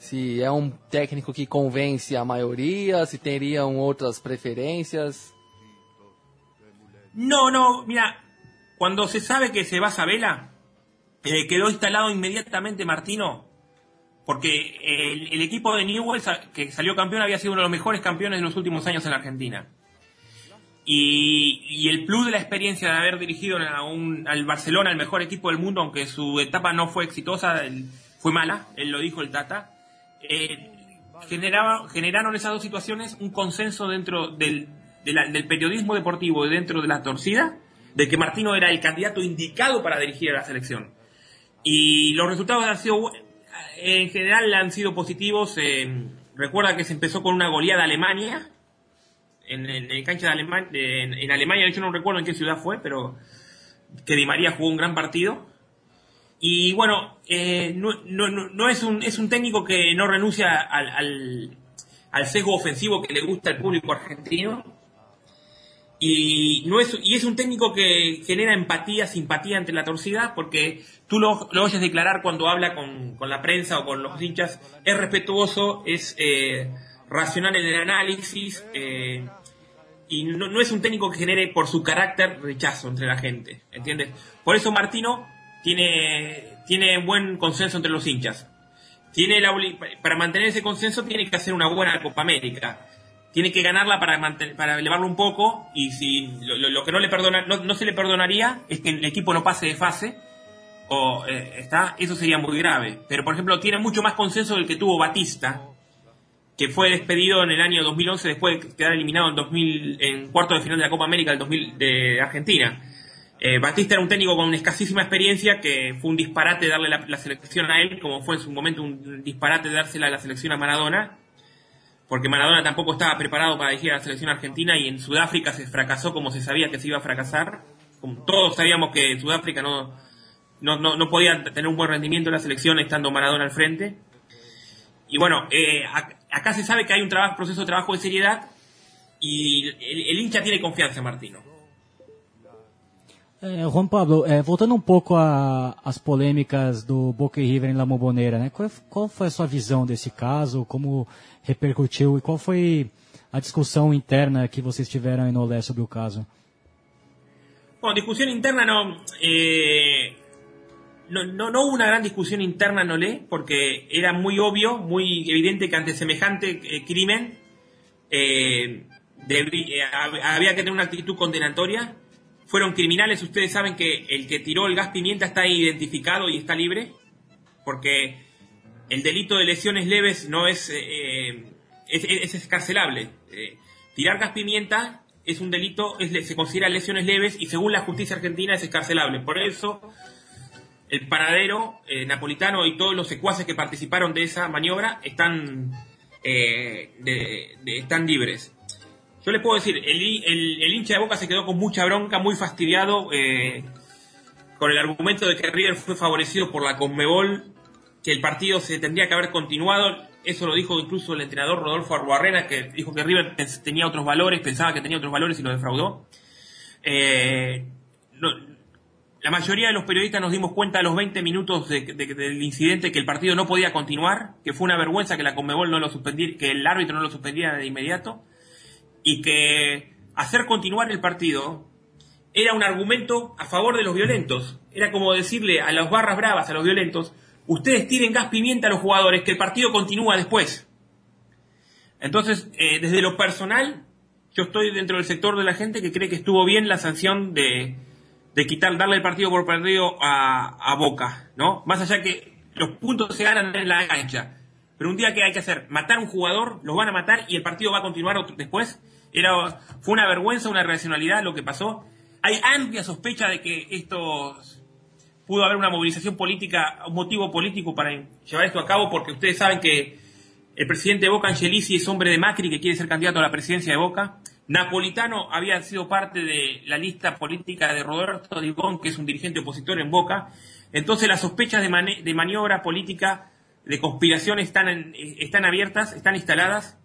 Se é um técnico que convence a maioria, se teriam outras preferências. No, no, mira, cuando se sabe que se va Sabela, eh, quedó instalado inmediatamente Martino, porque el, equipo de Newell's que salió campeón había sido uno de los mejores campeones de los últimos años en la Argentina. Y, y, el plus de la experiencia de haber dirigido al Barcelona, el mejor equipo del mundo, aunque su etapa no fue exitosa, fue mala, él lo dijo el Tata, eh, generaba, generaron esas dos situaciones un consenso dentro del, de del periodismo deportivo y dentro de la torcida, de que Martino era el candidato indicado para dirigir a la selección. Y los resultados han sido, en general han sido positivos. Eh, recuerda que se empezó con una goleada Alemania, en, el cancha de Alemania, en, en, Alemania, yo no recuerdo en qué ciudad fue, pero que Di María jugó un gran partido. Y bueno, eh, no, no, no, es, un, es un técnico que no renuncia al, al, sesgo ofensivo que le gusta al público argentino. Y, no es, y es un técnico que genera empatía, simpatía entre la torcida, porque tú lo, lo oyes declarar cuando habla con, con, la prensa o con los hinchas, es respetuoso, es eh, racional en el análisis, eh, y no, no, es un técnico que genere por su carácter rechazo entre la gente, ¿entiendes? Por eso Martino tiene, tiene buen consenso entre los hinchas. Tiene la, para mantener ese consenso tiene que hacer una buena Copa América. Tiene que ganarla para, para elevarlo un poco y si lo, lo que no, le perdona, no, no, se le perdonaría es que el equipo no pase de fase o eh, está eso sería muy grave. Pero por ejemplo tiene mucho más consenso del que tuvo Batista, que fue despedido en el año 2011 después de quedar eliminado en 2000 en cuarto de final de la Copa América del 2000 de Argentina. Eh, Batista era un técnico con una escasísima experiencia que fue un disparate darle la, la, selección a él, como fue en su momento un disparate dársela a la selección a Maradona, porque Maradona tampoco estaba preparado para dirigir a la selección argentina y en Sudáfrica se fracasó como se sabía que se iba a fracasar. Como todos sabíamos que Sudáfrica no, no, no, podía tener un buen rendimiento en la selección estando Maradona al frente. Y bueno, eh, acá se sabe que hay un trabajo, proceso de trabajo de seriedad y el, el hincha tiene confianza en Martino. É, Juan Pablo, é, voltando um pouco às polêmicas do Boca e River em La Bombonera, né? Qual, qual, foi a sua visão desse caso? Como repercutiu e qual foi a discussão interna que vocês tiveram em Olé sobre o caso? Bom, discussão interna não, eh, no, no, no, hubo una gran discusión interna en Olé, porque era muy obvio, muy evidente que ante semejante eh, crimen eh, había que tener una actitud condenatoria fueron criminales. Ustedes saben que el que tiró el gas pimienta está identificado y está libre, porque el delito de lesiones leves no es, eh, es, es, escarcelable. Eh, tirar gas pimienta es un delito, es, se considera lesiones leves y según la justicia argentina es escarcelable. Por eso el paradero eh, napolitano y todos los secuaces que participaron de esa maniobra están, de, de, están libres. Yo les puedo decir, el, hincha de Boca se quedó con mucha bronca, muy fastidiado, eh, con el argumento de que River fue favorecido por la Conmebol, que el partido se tendría que haber continuado. Eso lo dijo incluso el entrenador Rodolfo Arruarrena, que dijo que River tenía otros valores, pensaba que tenía otros valores y lo defraudó. Eh, la mayoría de los periodistas nos dimos cuenta a los 20 minutos de, de, del incidente que el partido no podía continuar, que fue una vergüenza que la Conmebol no lo suspendiera, que el árbitro no lo suspendiera de inmediato y que hacer continuar el partido era un argumento a favor de los violentos. Era como decirle a las barras bravas, a los violentos, ustedes tiren gas pimienta a los jugadores, que el partido continúa después. Entonces, eh, desde lo personal, yo estoy dentro del sector de la gente que cree que estuvo bien la sanción de, de quitar, darle el partido por perdido a, Boca, ¿no? Más allá que los puntos se ganan en la cancha. Pero un día que hay que hacer, matar a un jugador, los van a matar y el partido va a continuar después. Era, fue una vergüenza, una irracionalidad lo que pasó. Hay amplia sospecha de que esto pudo haber una movilización política, un motivo político para llevar esto a cabo, porque ustedes saben que el presidente de Boca, Angelici, es hombre de Macri que quiere ser candidato a la presidencia de Boca. Napolitano había sido parte de la lista política de Roberto Digón, que es un dirigente opositor en Boca. Entonces las sospechas de, de maniobra política, de conspiración están, en, están abiertas, están instaladas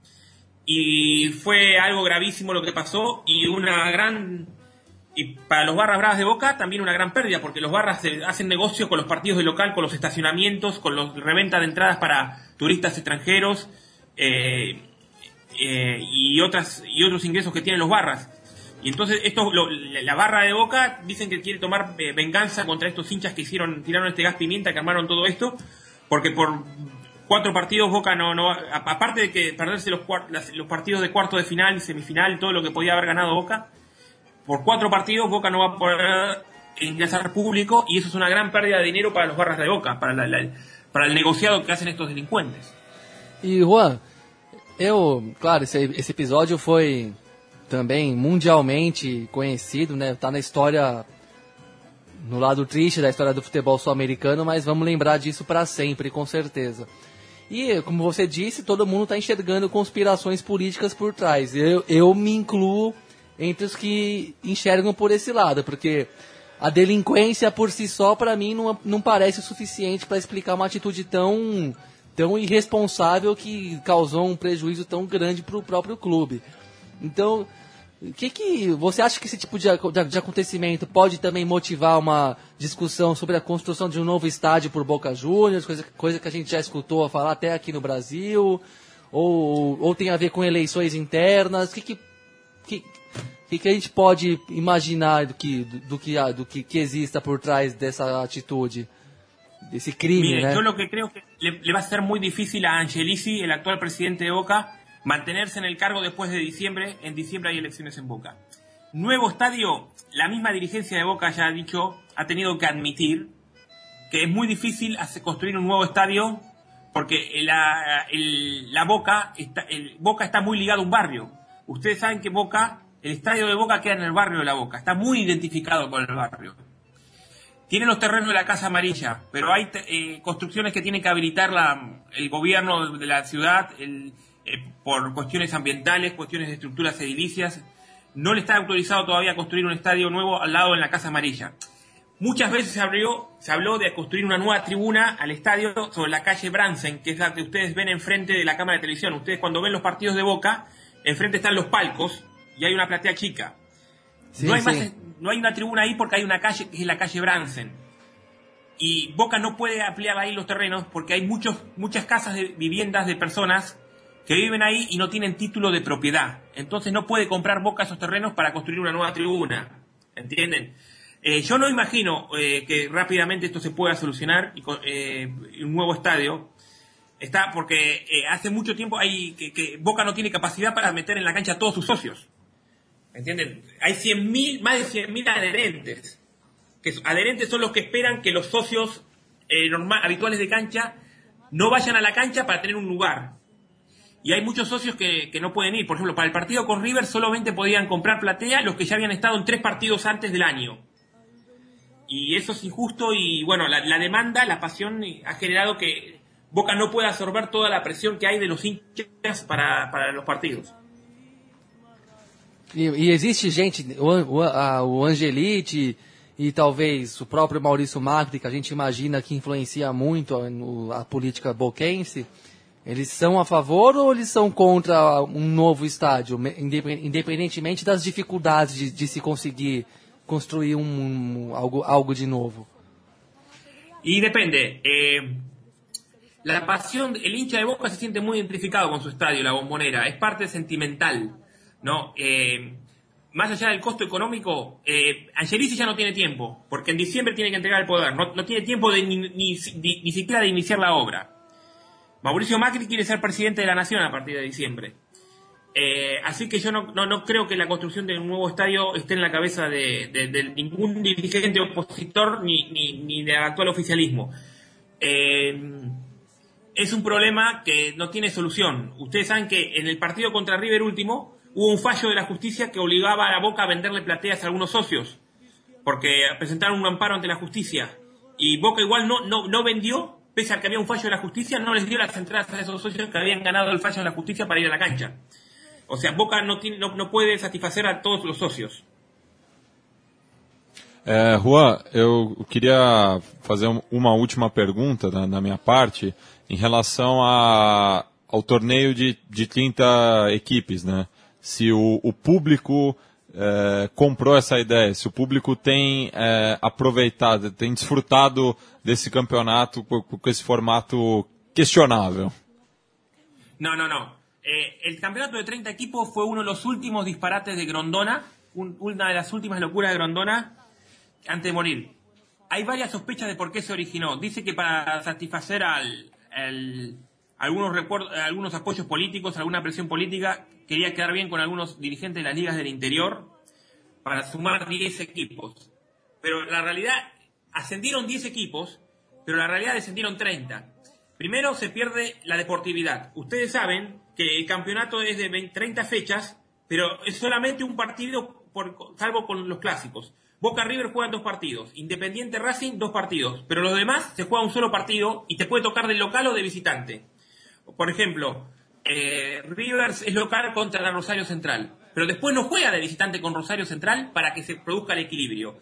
y fue algo gravísimo lo que pasó y una gran Y para los barras bravas de Boca también una gran pérdida, porque los barras eh, hacen negocio con los partidos de local, con los estacionamientos, con los reventa de entradas para turistas extranjeros eh, eh, y otras y otros ingresos que tienen los barras. Y entonces esto, lo- la barra de Boca dicen que quiere tomar eh, venganza contra estos hinchas que hicieron tiraron este gas pimienta, que armaron todo esto, porque por cuatro partidos Boca no, no aparte de que perderse los, los partidos de cuarto de final, semifinal, todo lo que podía haber ganado Boca, por cuatro partidos Boca no va a poder ingresar público y eso es una gran pérdida de dinero para los barras de Boca, para, el negociado que hacen estos delincuentes. E Juan, eu, claro, esse, esse episódio foi também mundialmente conhecido, né? Tá na história, no lado triste da história do futebol sul-americano, mas vamos lembrar disso para sempre, com certeza. E, como você disse, todo mundo está enxergando conspirações políticas por trás. Eu, eu me incluo entre os que enxergam por esse lado, porque a delinquência por si só, para mim, não, não parece o suficiente para explicar uma atitude tão, tão irresponsável que causou um prejuízo tão grande para o próprio clube. Então, o que, que você acha que esse tipo de, de- de acontecimento pode também motivar uma discussão sobre a construção de um novo estádio por Boca Juniors, coisa, coisa que a gente já escutou falar até aqui no Brasil, ou, ou tem a ver com eleições internas? O que, que, que, que, que a gente pode imaginar do que, do, do que, do que, que exista por trás dessa atitude, desse crime, Mire, né? yo lo que creo que le, le va a ser muy difícil a Angelici, el actual presidente de Boca, mantenerse en el cargo después de diciembre. En diciembre hay elecciones en Boca. Nuevo estadio, la misma dirigencia de Boca ya ha dicho, ha tenido que admitir que es muy difícil construir un nuevo estadio porque el- la Boca está, muy ligado a un barrio. Ustedes saben que Boca, el estadio de Boca queda en el barrio de la Boca, está muy identificado con el barrio. Tiene los terrenos de la Casa Amarilla, pero hay eh, construcciones que tiene que habilitar el gobierno de la ciudad eh, por cuestiones ambientales, cuestiones de estructuras edilicias. No le está autorizado todavía a construir un estadio nuevo al lado en la Casa Amarilla. Muchas veces se, abrió, se habló de construir una nueva tribuna al estadio sobre la calle Bransen, que es la que ustedes ven enfrente de la cámara de televisión. Ustedes cuando ven los partidos de Boca, enfrente están los palcos y hay una platea chica. Sí, no, hay sí. más- no hay una tribuna ahí porque hay una calle que es la calle Bransen. Y Boca no puede ampliar ahí los terrenos porque hay muchos, muchas casas de viviendas de personas que viven ahí y no tienen título de propiedad. Entonces no puede comprar Boca esos terrenos para construir una nueva tribuna. ¿Entienden? Eh, yo no imagino eh, que rápidamente esto se pueda solucionar y eh, un nuevo estadio. Está porque eh, hace mucho tiempo hay que, que Boca no tiene capacidad para meter en la cancha a todos sus socios. ¿Entienden? Hay 100.000, más de 100.000 adherentes. Que adherentes son los que esperan que los socios eh, norma- habituales de cancha no vayan a la cancha para tener un lugar. Y hay muchos socios que, que no pueden ir. Por ejemplo, para el partido con River solamente podían comprar platea los que ya habían estado en tres partidos antes del año. Y eso es injusto y bueno, la, la demanda, la pasión ha generado que Boca no pueda absorber toda la presión que hay de los hinchas para, para los partidos. E, e existe gente, o, a- o Angelite e talvez o próprio Maurício Macri, que a gente imagina que influencia muito a, a política boquense, eles são a favor ou eles são contra um novo estádio, me- independ- independentemente das dificuldades de, de se conseguir construir um, um- algo, algo de novo? Y depende. eh, la pasión, el hincha de Boca se siente muy identificado con su estadio, la bombonera. Es parte sentimental, ¿no? Eh, más allá del costo económico, eh, Angelici ya no tiene tiempo, porque en diciembre tiene que entregar el poder. No, no tiene tiempo de ni, ni- ni- ni siquiera de iniciar la obra. Mauricio Macri quiere ser presidente de la nación a partir de diciembre. Eh, así que yo no, no, no creo que la construcción de un nuevo estadio esté en la cabeza de, de- ningún dirigente opositor ni, ni, ni del actual oficialismo. Eh, es un problema que no tiene solución. Ustedes saben que en el partido contra River último hubo un fallo de la justicia que obligaba a la Boca a venderle plateas a algunos socios, porque presentaron un amparo ante la justicia. Y Boca igual no, no, no vendió, pese a que había un fallo de la justicia, no les dio las entradas a esos socios que habían ganado el fallo de la justicia para ir a la cancha. O sea, Boca no, tiene, no, no puede satisfacer a todos los socios. É, Juan, eu queria fazer um- uma última pergunta da, da minha parte em relação a, ao torneio de, de 30 equipes, né? Se o, o público é, comprou essa ideia, se o público tem é, aproveitado, tem desfrutado desse campeonato com, com esse formato questionável. No, no, no. Eh, el campeonato de 30 equipos uno de los últimos disparates de Grondona, de las últimas locuras de Grondona antes de morir. Hay varias sospechas de por qué se originó. Dice que para satisfacer al, al- algunos, recuerdos, algunos apoyos políticos, alguna presión política, quería quedar bien con algunos dirigentes de las ligas del interior para sumar 10 equipos. Pero la realidad, ascendieron 10 equipos, pero la realidad descendieron 30. Primero se pierde la deportividad. Ustedes saben que el campeonato es de 20 30 fechas, pero es solamente un partido, por, salvo con los clásicos. Boca River juegan dos partidos, Independiente Racing dos partidos, pero los demás se juega un solo partido y te puede tocar de local o de visitante. Por ejemplo, eh, Rivers es local contra Rosario Central, pero después no juega de visitante con Rosario Central para que se produzca el equilibrio.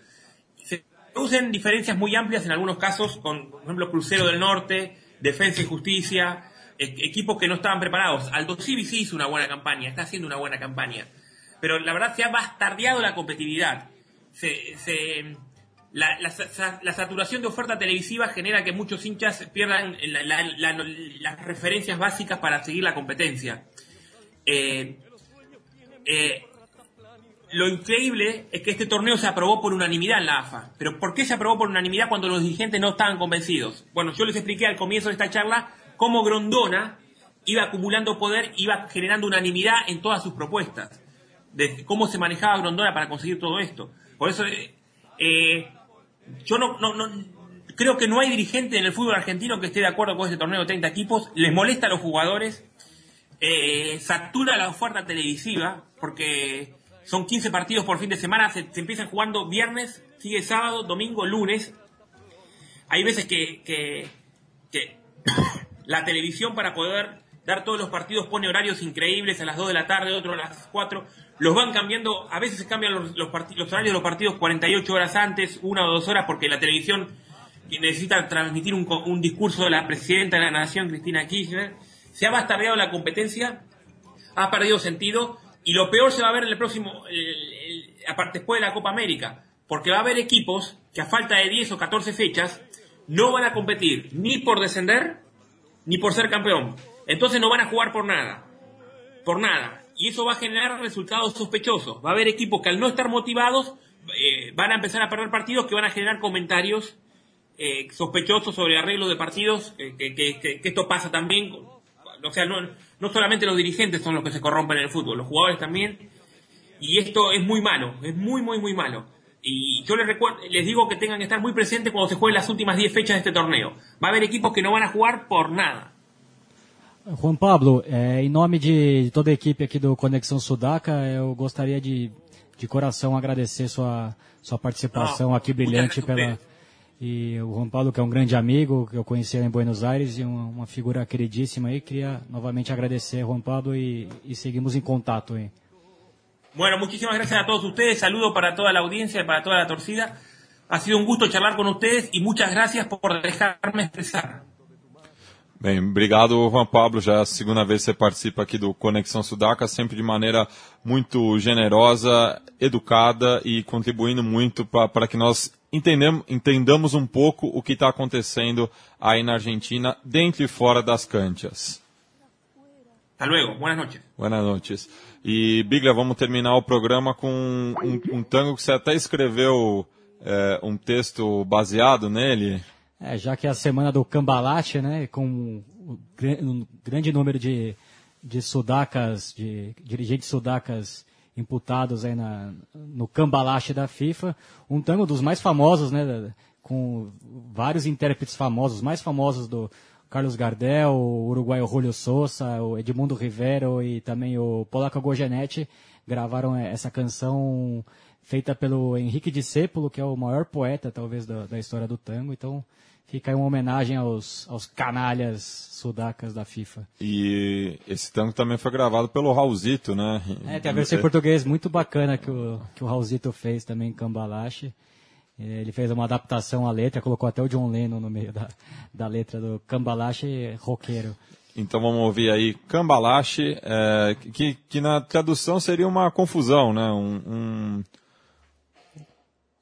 Se producen diferencias muy amplias en algunos casos, con, por ejemplo, Crucero del Norte, Defensa y Justicia, e- equipos que no estaban preparados. Aldo Civi sí hizo una buena campaña, está haciendo una buena campaña, pero la verdad se ha bastardeado la competitividad. Se, se- la, la sa- la saturación de oferta televisiva genera que muchos hinchas pierdan la- la- la- las referencias básicas para seguir la competencia. Eh, eh, lo increíble es que este torneo se aprobó por unanimidad en la AFA. Pero ¿por qué se aprobó por unanimidad cuando los dirigentes no estaban convencidos? Bueno, yo les expliqué al comienzo de esta charla cómo Grondona iba acumulando poder, iba generando unanimidad en todas sus propuestas. De cómo se manejaba Grondona para conseguir todo esto. Por eso, eh, yo no, no, creo que no hay dirigente en el fútbol argentino que esté de acuerdo con este torneo de 30 equipos. Les molesta a los jugadores, eh, satura la oferta televisiva, porque son 15 partidos por fin de semana, se, empiezan jugando viernes, sigue sábado, domingo, lunes. Hay veces que, que la televisión para poder dar todos los partidos pone horarios increíbles a las 2 de la tarde, otro a las 4. Los van cambiando, a veces se cambian los, los, los horarios de los partidos 48 horas antes, una o dos horas, porque la televisión necesita transmitir un, un discurso de la presidenta de la Nación, Cristina Kirchner. Se ha bastardeado la competencia, ha perdido sentido y lo peor se va a ver en el próximo, el- el- aparte después de la Copa América, porque va a haber equipos que a falta de 10 o 14 fechas no van a competir ni por descender ni por ser campeón. Entonces no van a jugar por nada, por nada. Y eso va a generar resultados sospechosos. Va a haber equipos que al no estar motivados eh, van a empezar a perder partidos que van a generar comentarios eh, sospechosos sobre arreglos de partidos, eh, que, que- esto pasa también. O sea, no, no solamente los dirigentes son los que se corrompen en el fútbol, los jugadores también. Y esto es muy malo, es muy, muy, muy malo. Y yo les, recuerdo, les digo que tengan que estar muy presentes cuando se jueguen las últimas 10 fechas de este torneo. Va a haber equipos que no van a jugar por nada. Juan Pablo, é, em nome de, toda a equipe aqui do Conexão Sudaca, eu gostaria de, de coração agradecer sua, sua participação Ah, aqui brilhante pela e o Juan Pablo que é um grande amigo que eu conheci em Buenos Aires e uma, uma figura queridíssima aí, queria novamente agradecer Juan Pablo e, e seguimos em contato aí. Bueno, muchísimas gracias a todos ustedes. Saludo para toda la audiencia y para toda la torcida. Ha sido un gusto charlar con ustedes y muchas gracias por dejarme expresar. Bem, obrigado, Juan Pablo. Já é a segunda vez que você participa aqui do Conexão Sudaca, sempre de maneira muito generosa, educada e contribuindo muito para que nós entendemos, entendamos um pouco o que está acontecendo aí na Argentina, dentro e fora das canchas. Hasta luego. Buenas noches. Buenas noites. E, Biglia, vamos terminar o programa com um, um tango que você até escreveu é, um texto baseado nele. É, já que é a semana do Cambalache, né, com um grande número de, de sudacas, de dirigentes sudacas imputados aí na, no Cambalache da FIFA, um tango dos mais famosos, né, com vários intérpretes famosos, os mais famosos do Carlos Gardel, o uruguaio Julio Sousa, o Edmundo Rivero e também o Polaco Gogenetti gravaram essa canção feita pelo Henrique Discépolo, que é o maior poeta, talvez, da, da história do tango. Então, fica aí uma homenagem aos, aos canalhas sudacas da FIFA. E esse tango também foi gravado pelo Raulzito, né? É, tem a versão em português muito bacana que o, que o Raulzito fez também em Cambalache. Eh, Ele fez uma adaptação à letra, colocou até o John Lennon no meio da, da letra do Cambalache roqueiro. Então vamos ouvir aí cambalache, é, que, que na tradução seria uma confusão, né? Um, um...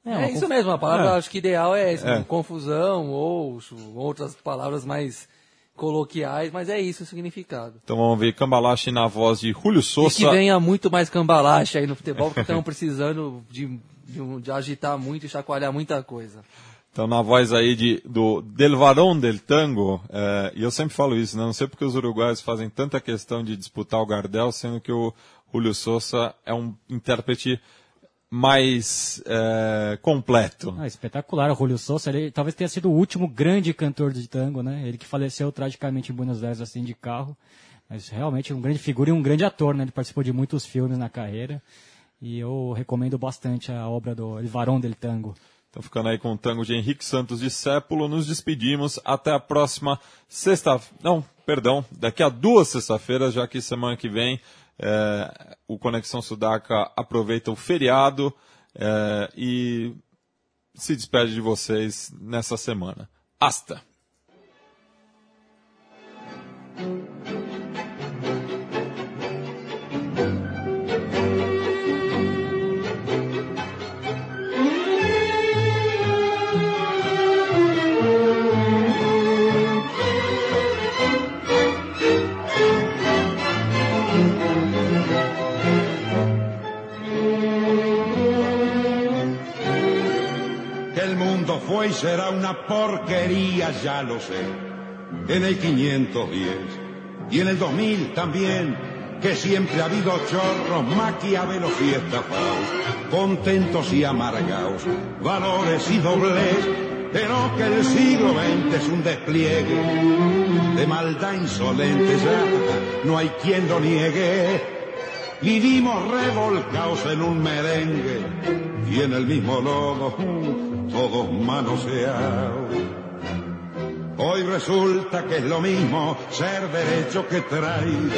É, isso mesmo, a palavra É. acho que ideal é essa, É. confusão ou outras palavras mais coloquiais, mas é isso o significado. Então vamos ouvir cambalache na voz de Julio E Souza. que venha muito mais cambalache aí no futebol, porque estamos precisando de, de, de agitar muito e chacoalhar muita coisa. Então, na voz aí de, do Del Varón del Tango, é, e eu sempre falo isso, né? não sei porque os uruguaios fazem tanta questão de disputar o Gardel, sendo que o Julio Souza é um intérprete mais é, completo. Ah, espetacular, o Julio Souza, ele talvez tenha sido o último grande cantor de tango, né? Ele que faleceu tragicamente em Buenos Aires assim de carro, mas realmente um grande figura e um grande ator, né? Ele participou de muitos filmes na carreira e eu recomendo bastante a obra do El Varón del Tango. Então, ficando aí com o tango de Henrique Santos de Sépulo, nos despedimos. Até a próxima sexta. Não, perdão, daqui a duas sexta-feiras, já que semana que vem é, o Conexão Sudaca aproveita o feriado é, e se despede de vocês nessa semana. Hasta! Y será una porquería, ya lo sé. En el 510 y en el 2000 también, que siempre ha habido chorros, maquiavelos y estafados, contentos y amargados, valores y doblez, pero que el siglo XX es un despliegue de maldad insolente, ya no hay quien lo niegue. Vivimos revolcados en un merengue y en el mismo lodo, todos manoseados. Hoy resulta que es lo mismo ser derecho que traído.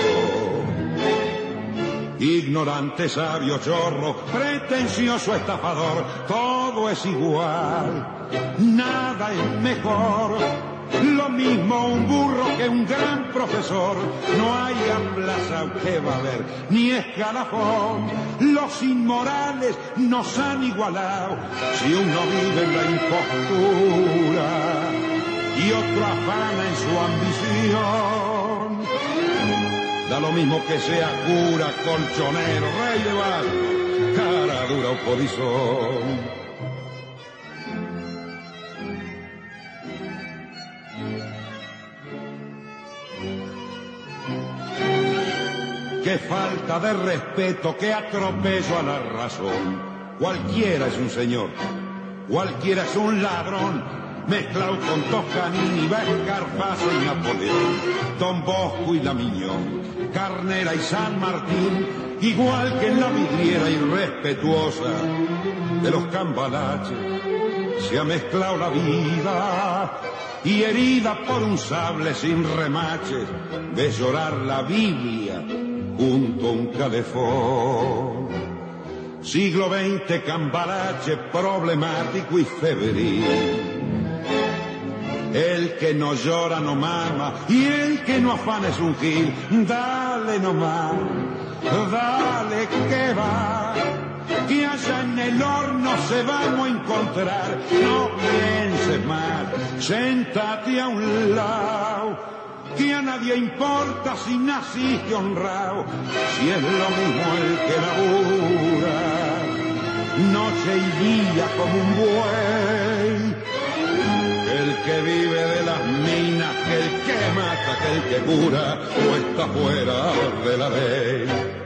Ignorante, sabio, chorro, pretencioso, estafador, todo es igual, nada es mejor. Lo mismo un burro que un gran profesor, no hay plaza que va a haber, ni escalafón. Los inmorales nos han igualado, si uno vive en la impostura y otro afana en su ambición. Da lo mismo que sea cura, colchonero, rey de barrio, cara dura o polizón. Qué falta de respeto, qué atropello a la razón. Cualquiera es un señor, cualquiera es un ladrón, mezclado con Toscanini, Escarpazo y Napoleón, Don Bosco y la Miñón, Carnera y San Martín, igual que en la vidriera irrespetuosa de los cambalaches, se ha mezclado la vida y herida por un sable sin remaches, de llorar la Biblia junto a un calefón. Siglo XX, cambalache problemático y febril. El que no llora no mama y el que no afana es un gil. Dale nomás, dale que va. Que allá en el horno se vamos a encontrar. No pienses más, sentate a un lado que a nadie importa si naciste honrado, si es lo mismo el que labura, noche y día como un buey. El que vive de las minas, el que mata, que el que cura, o está fuera de la ley.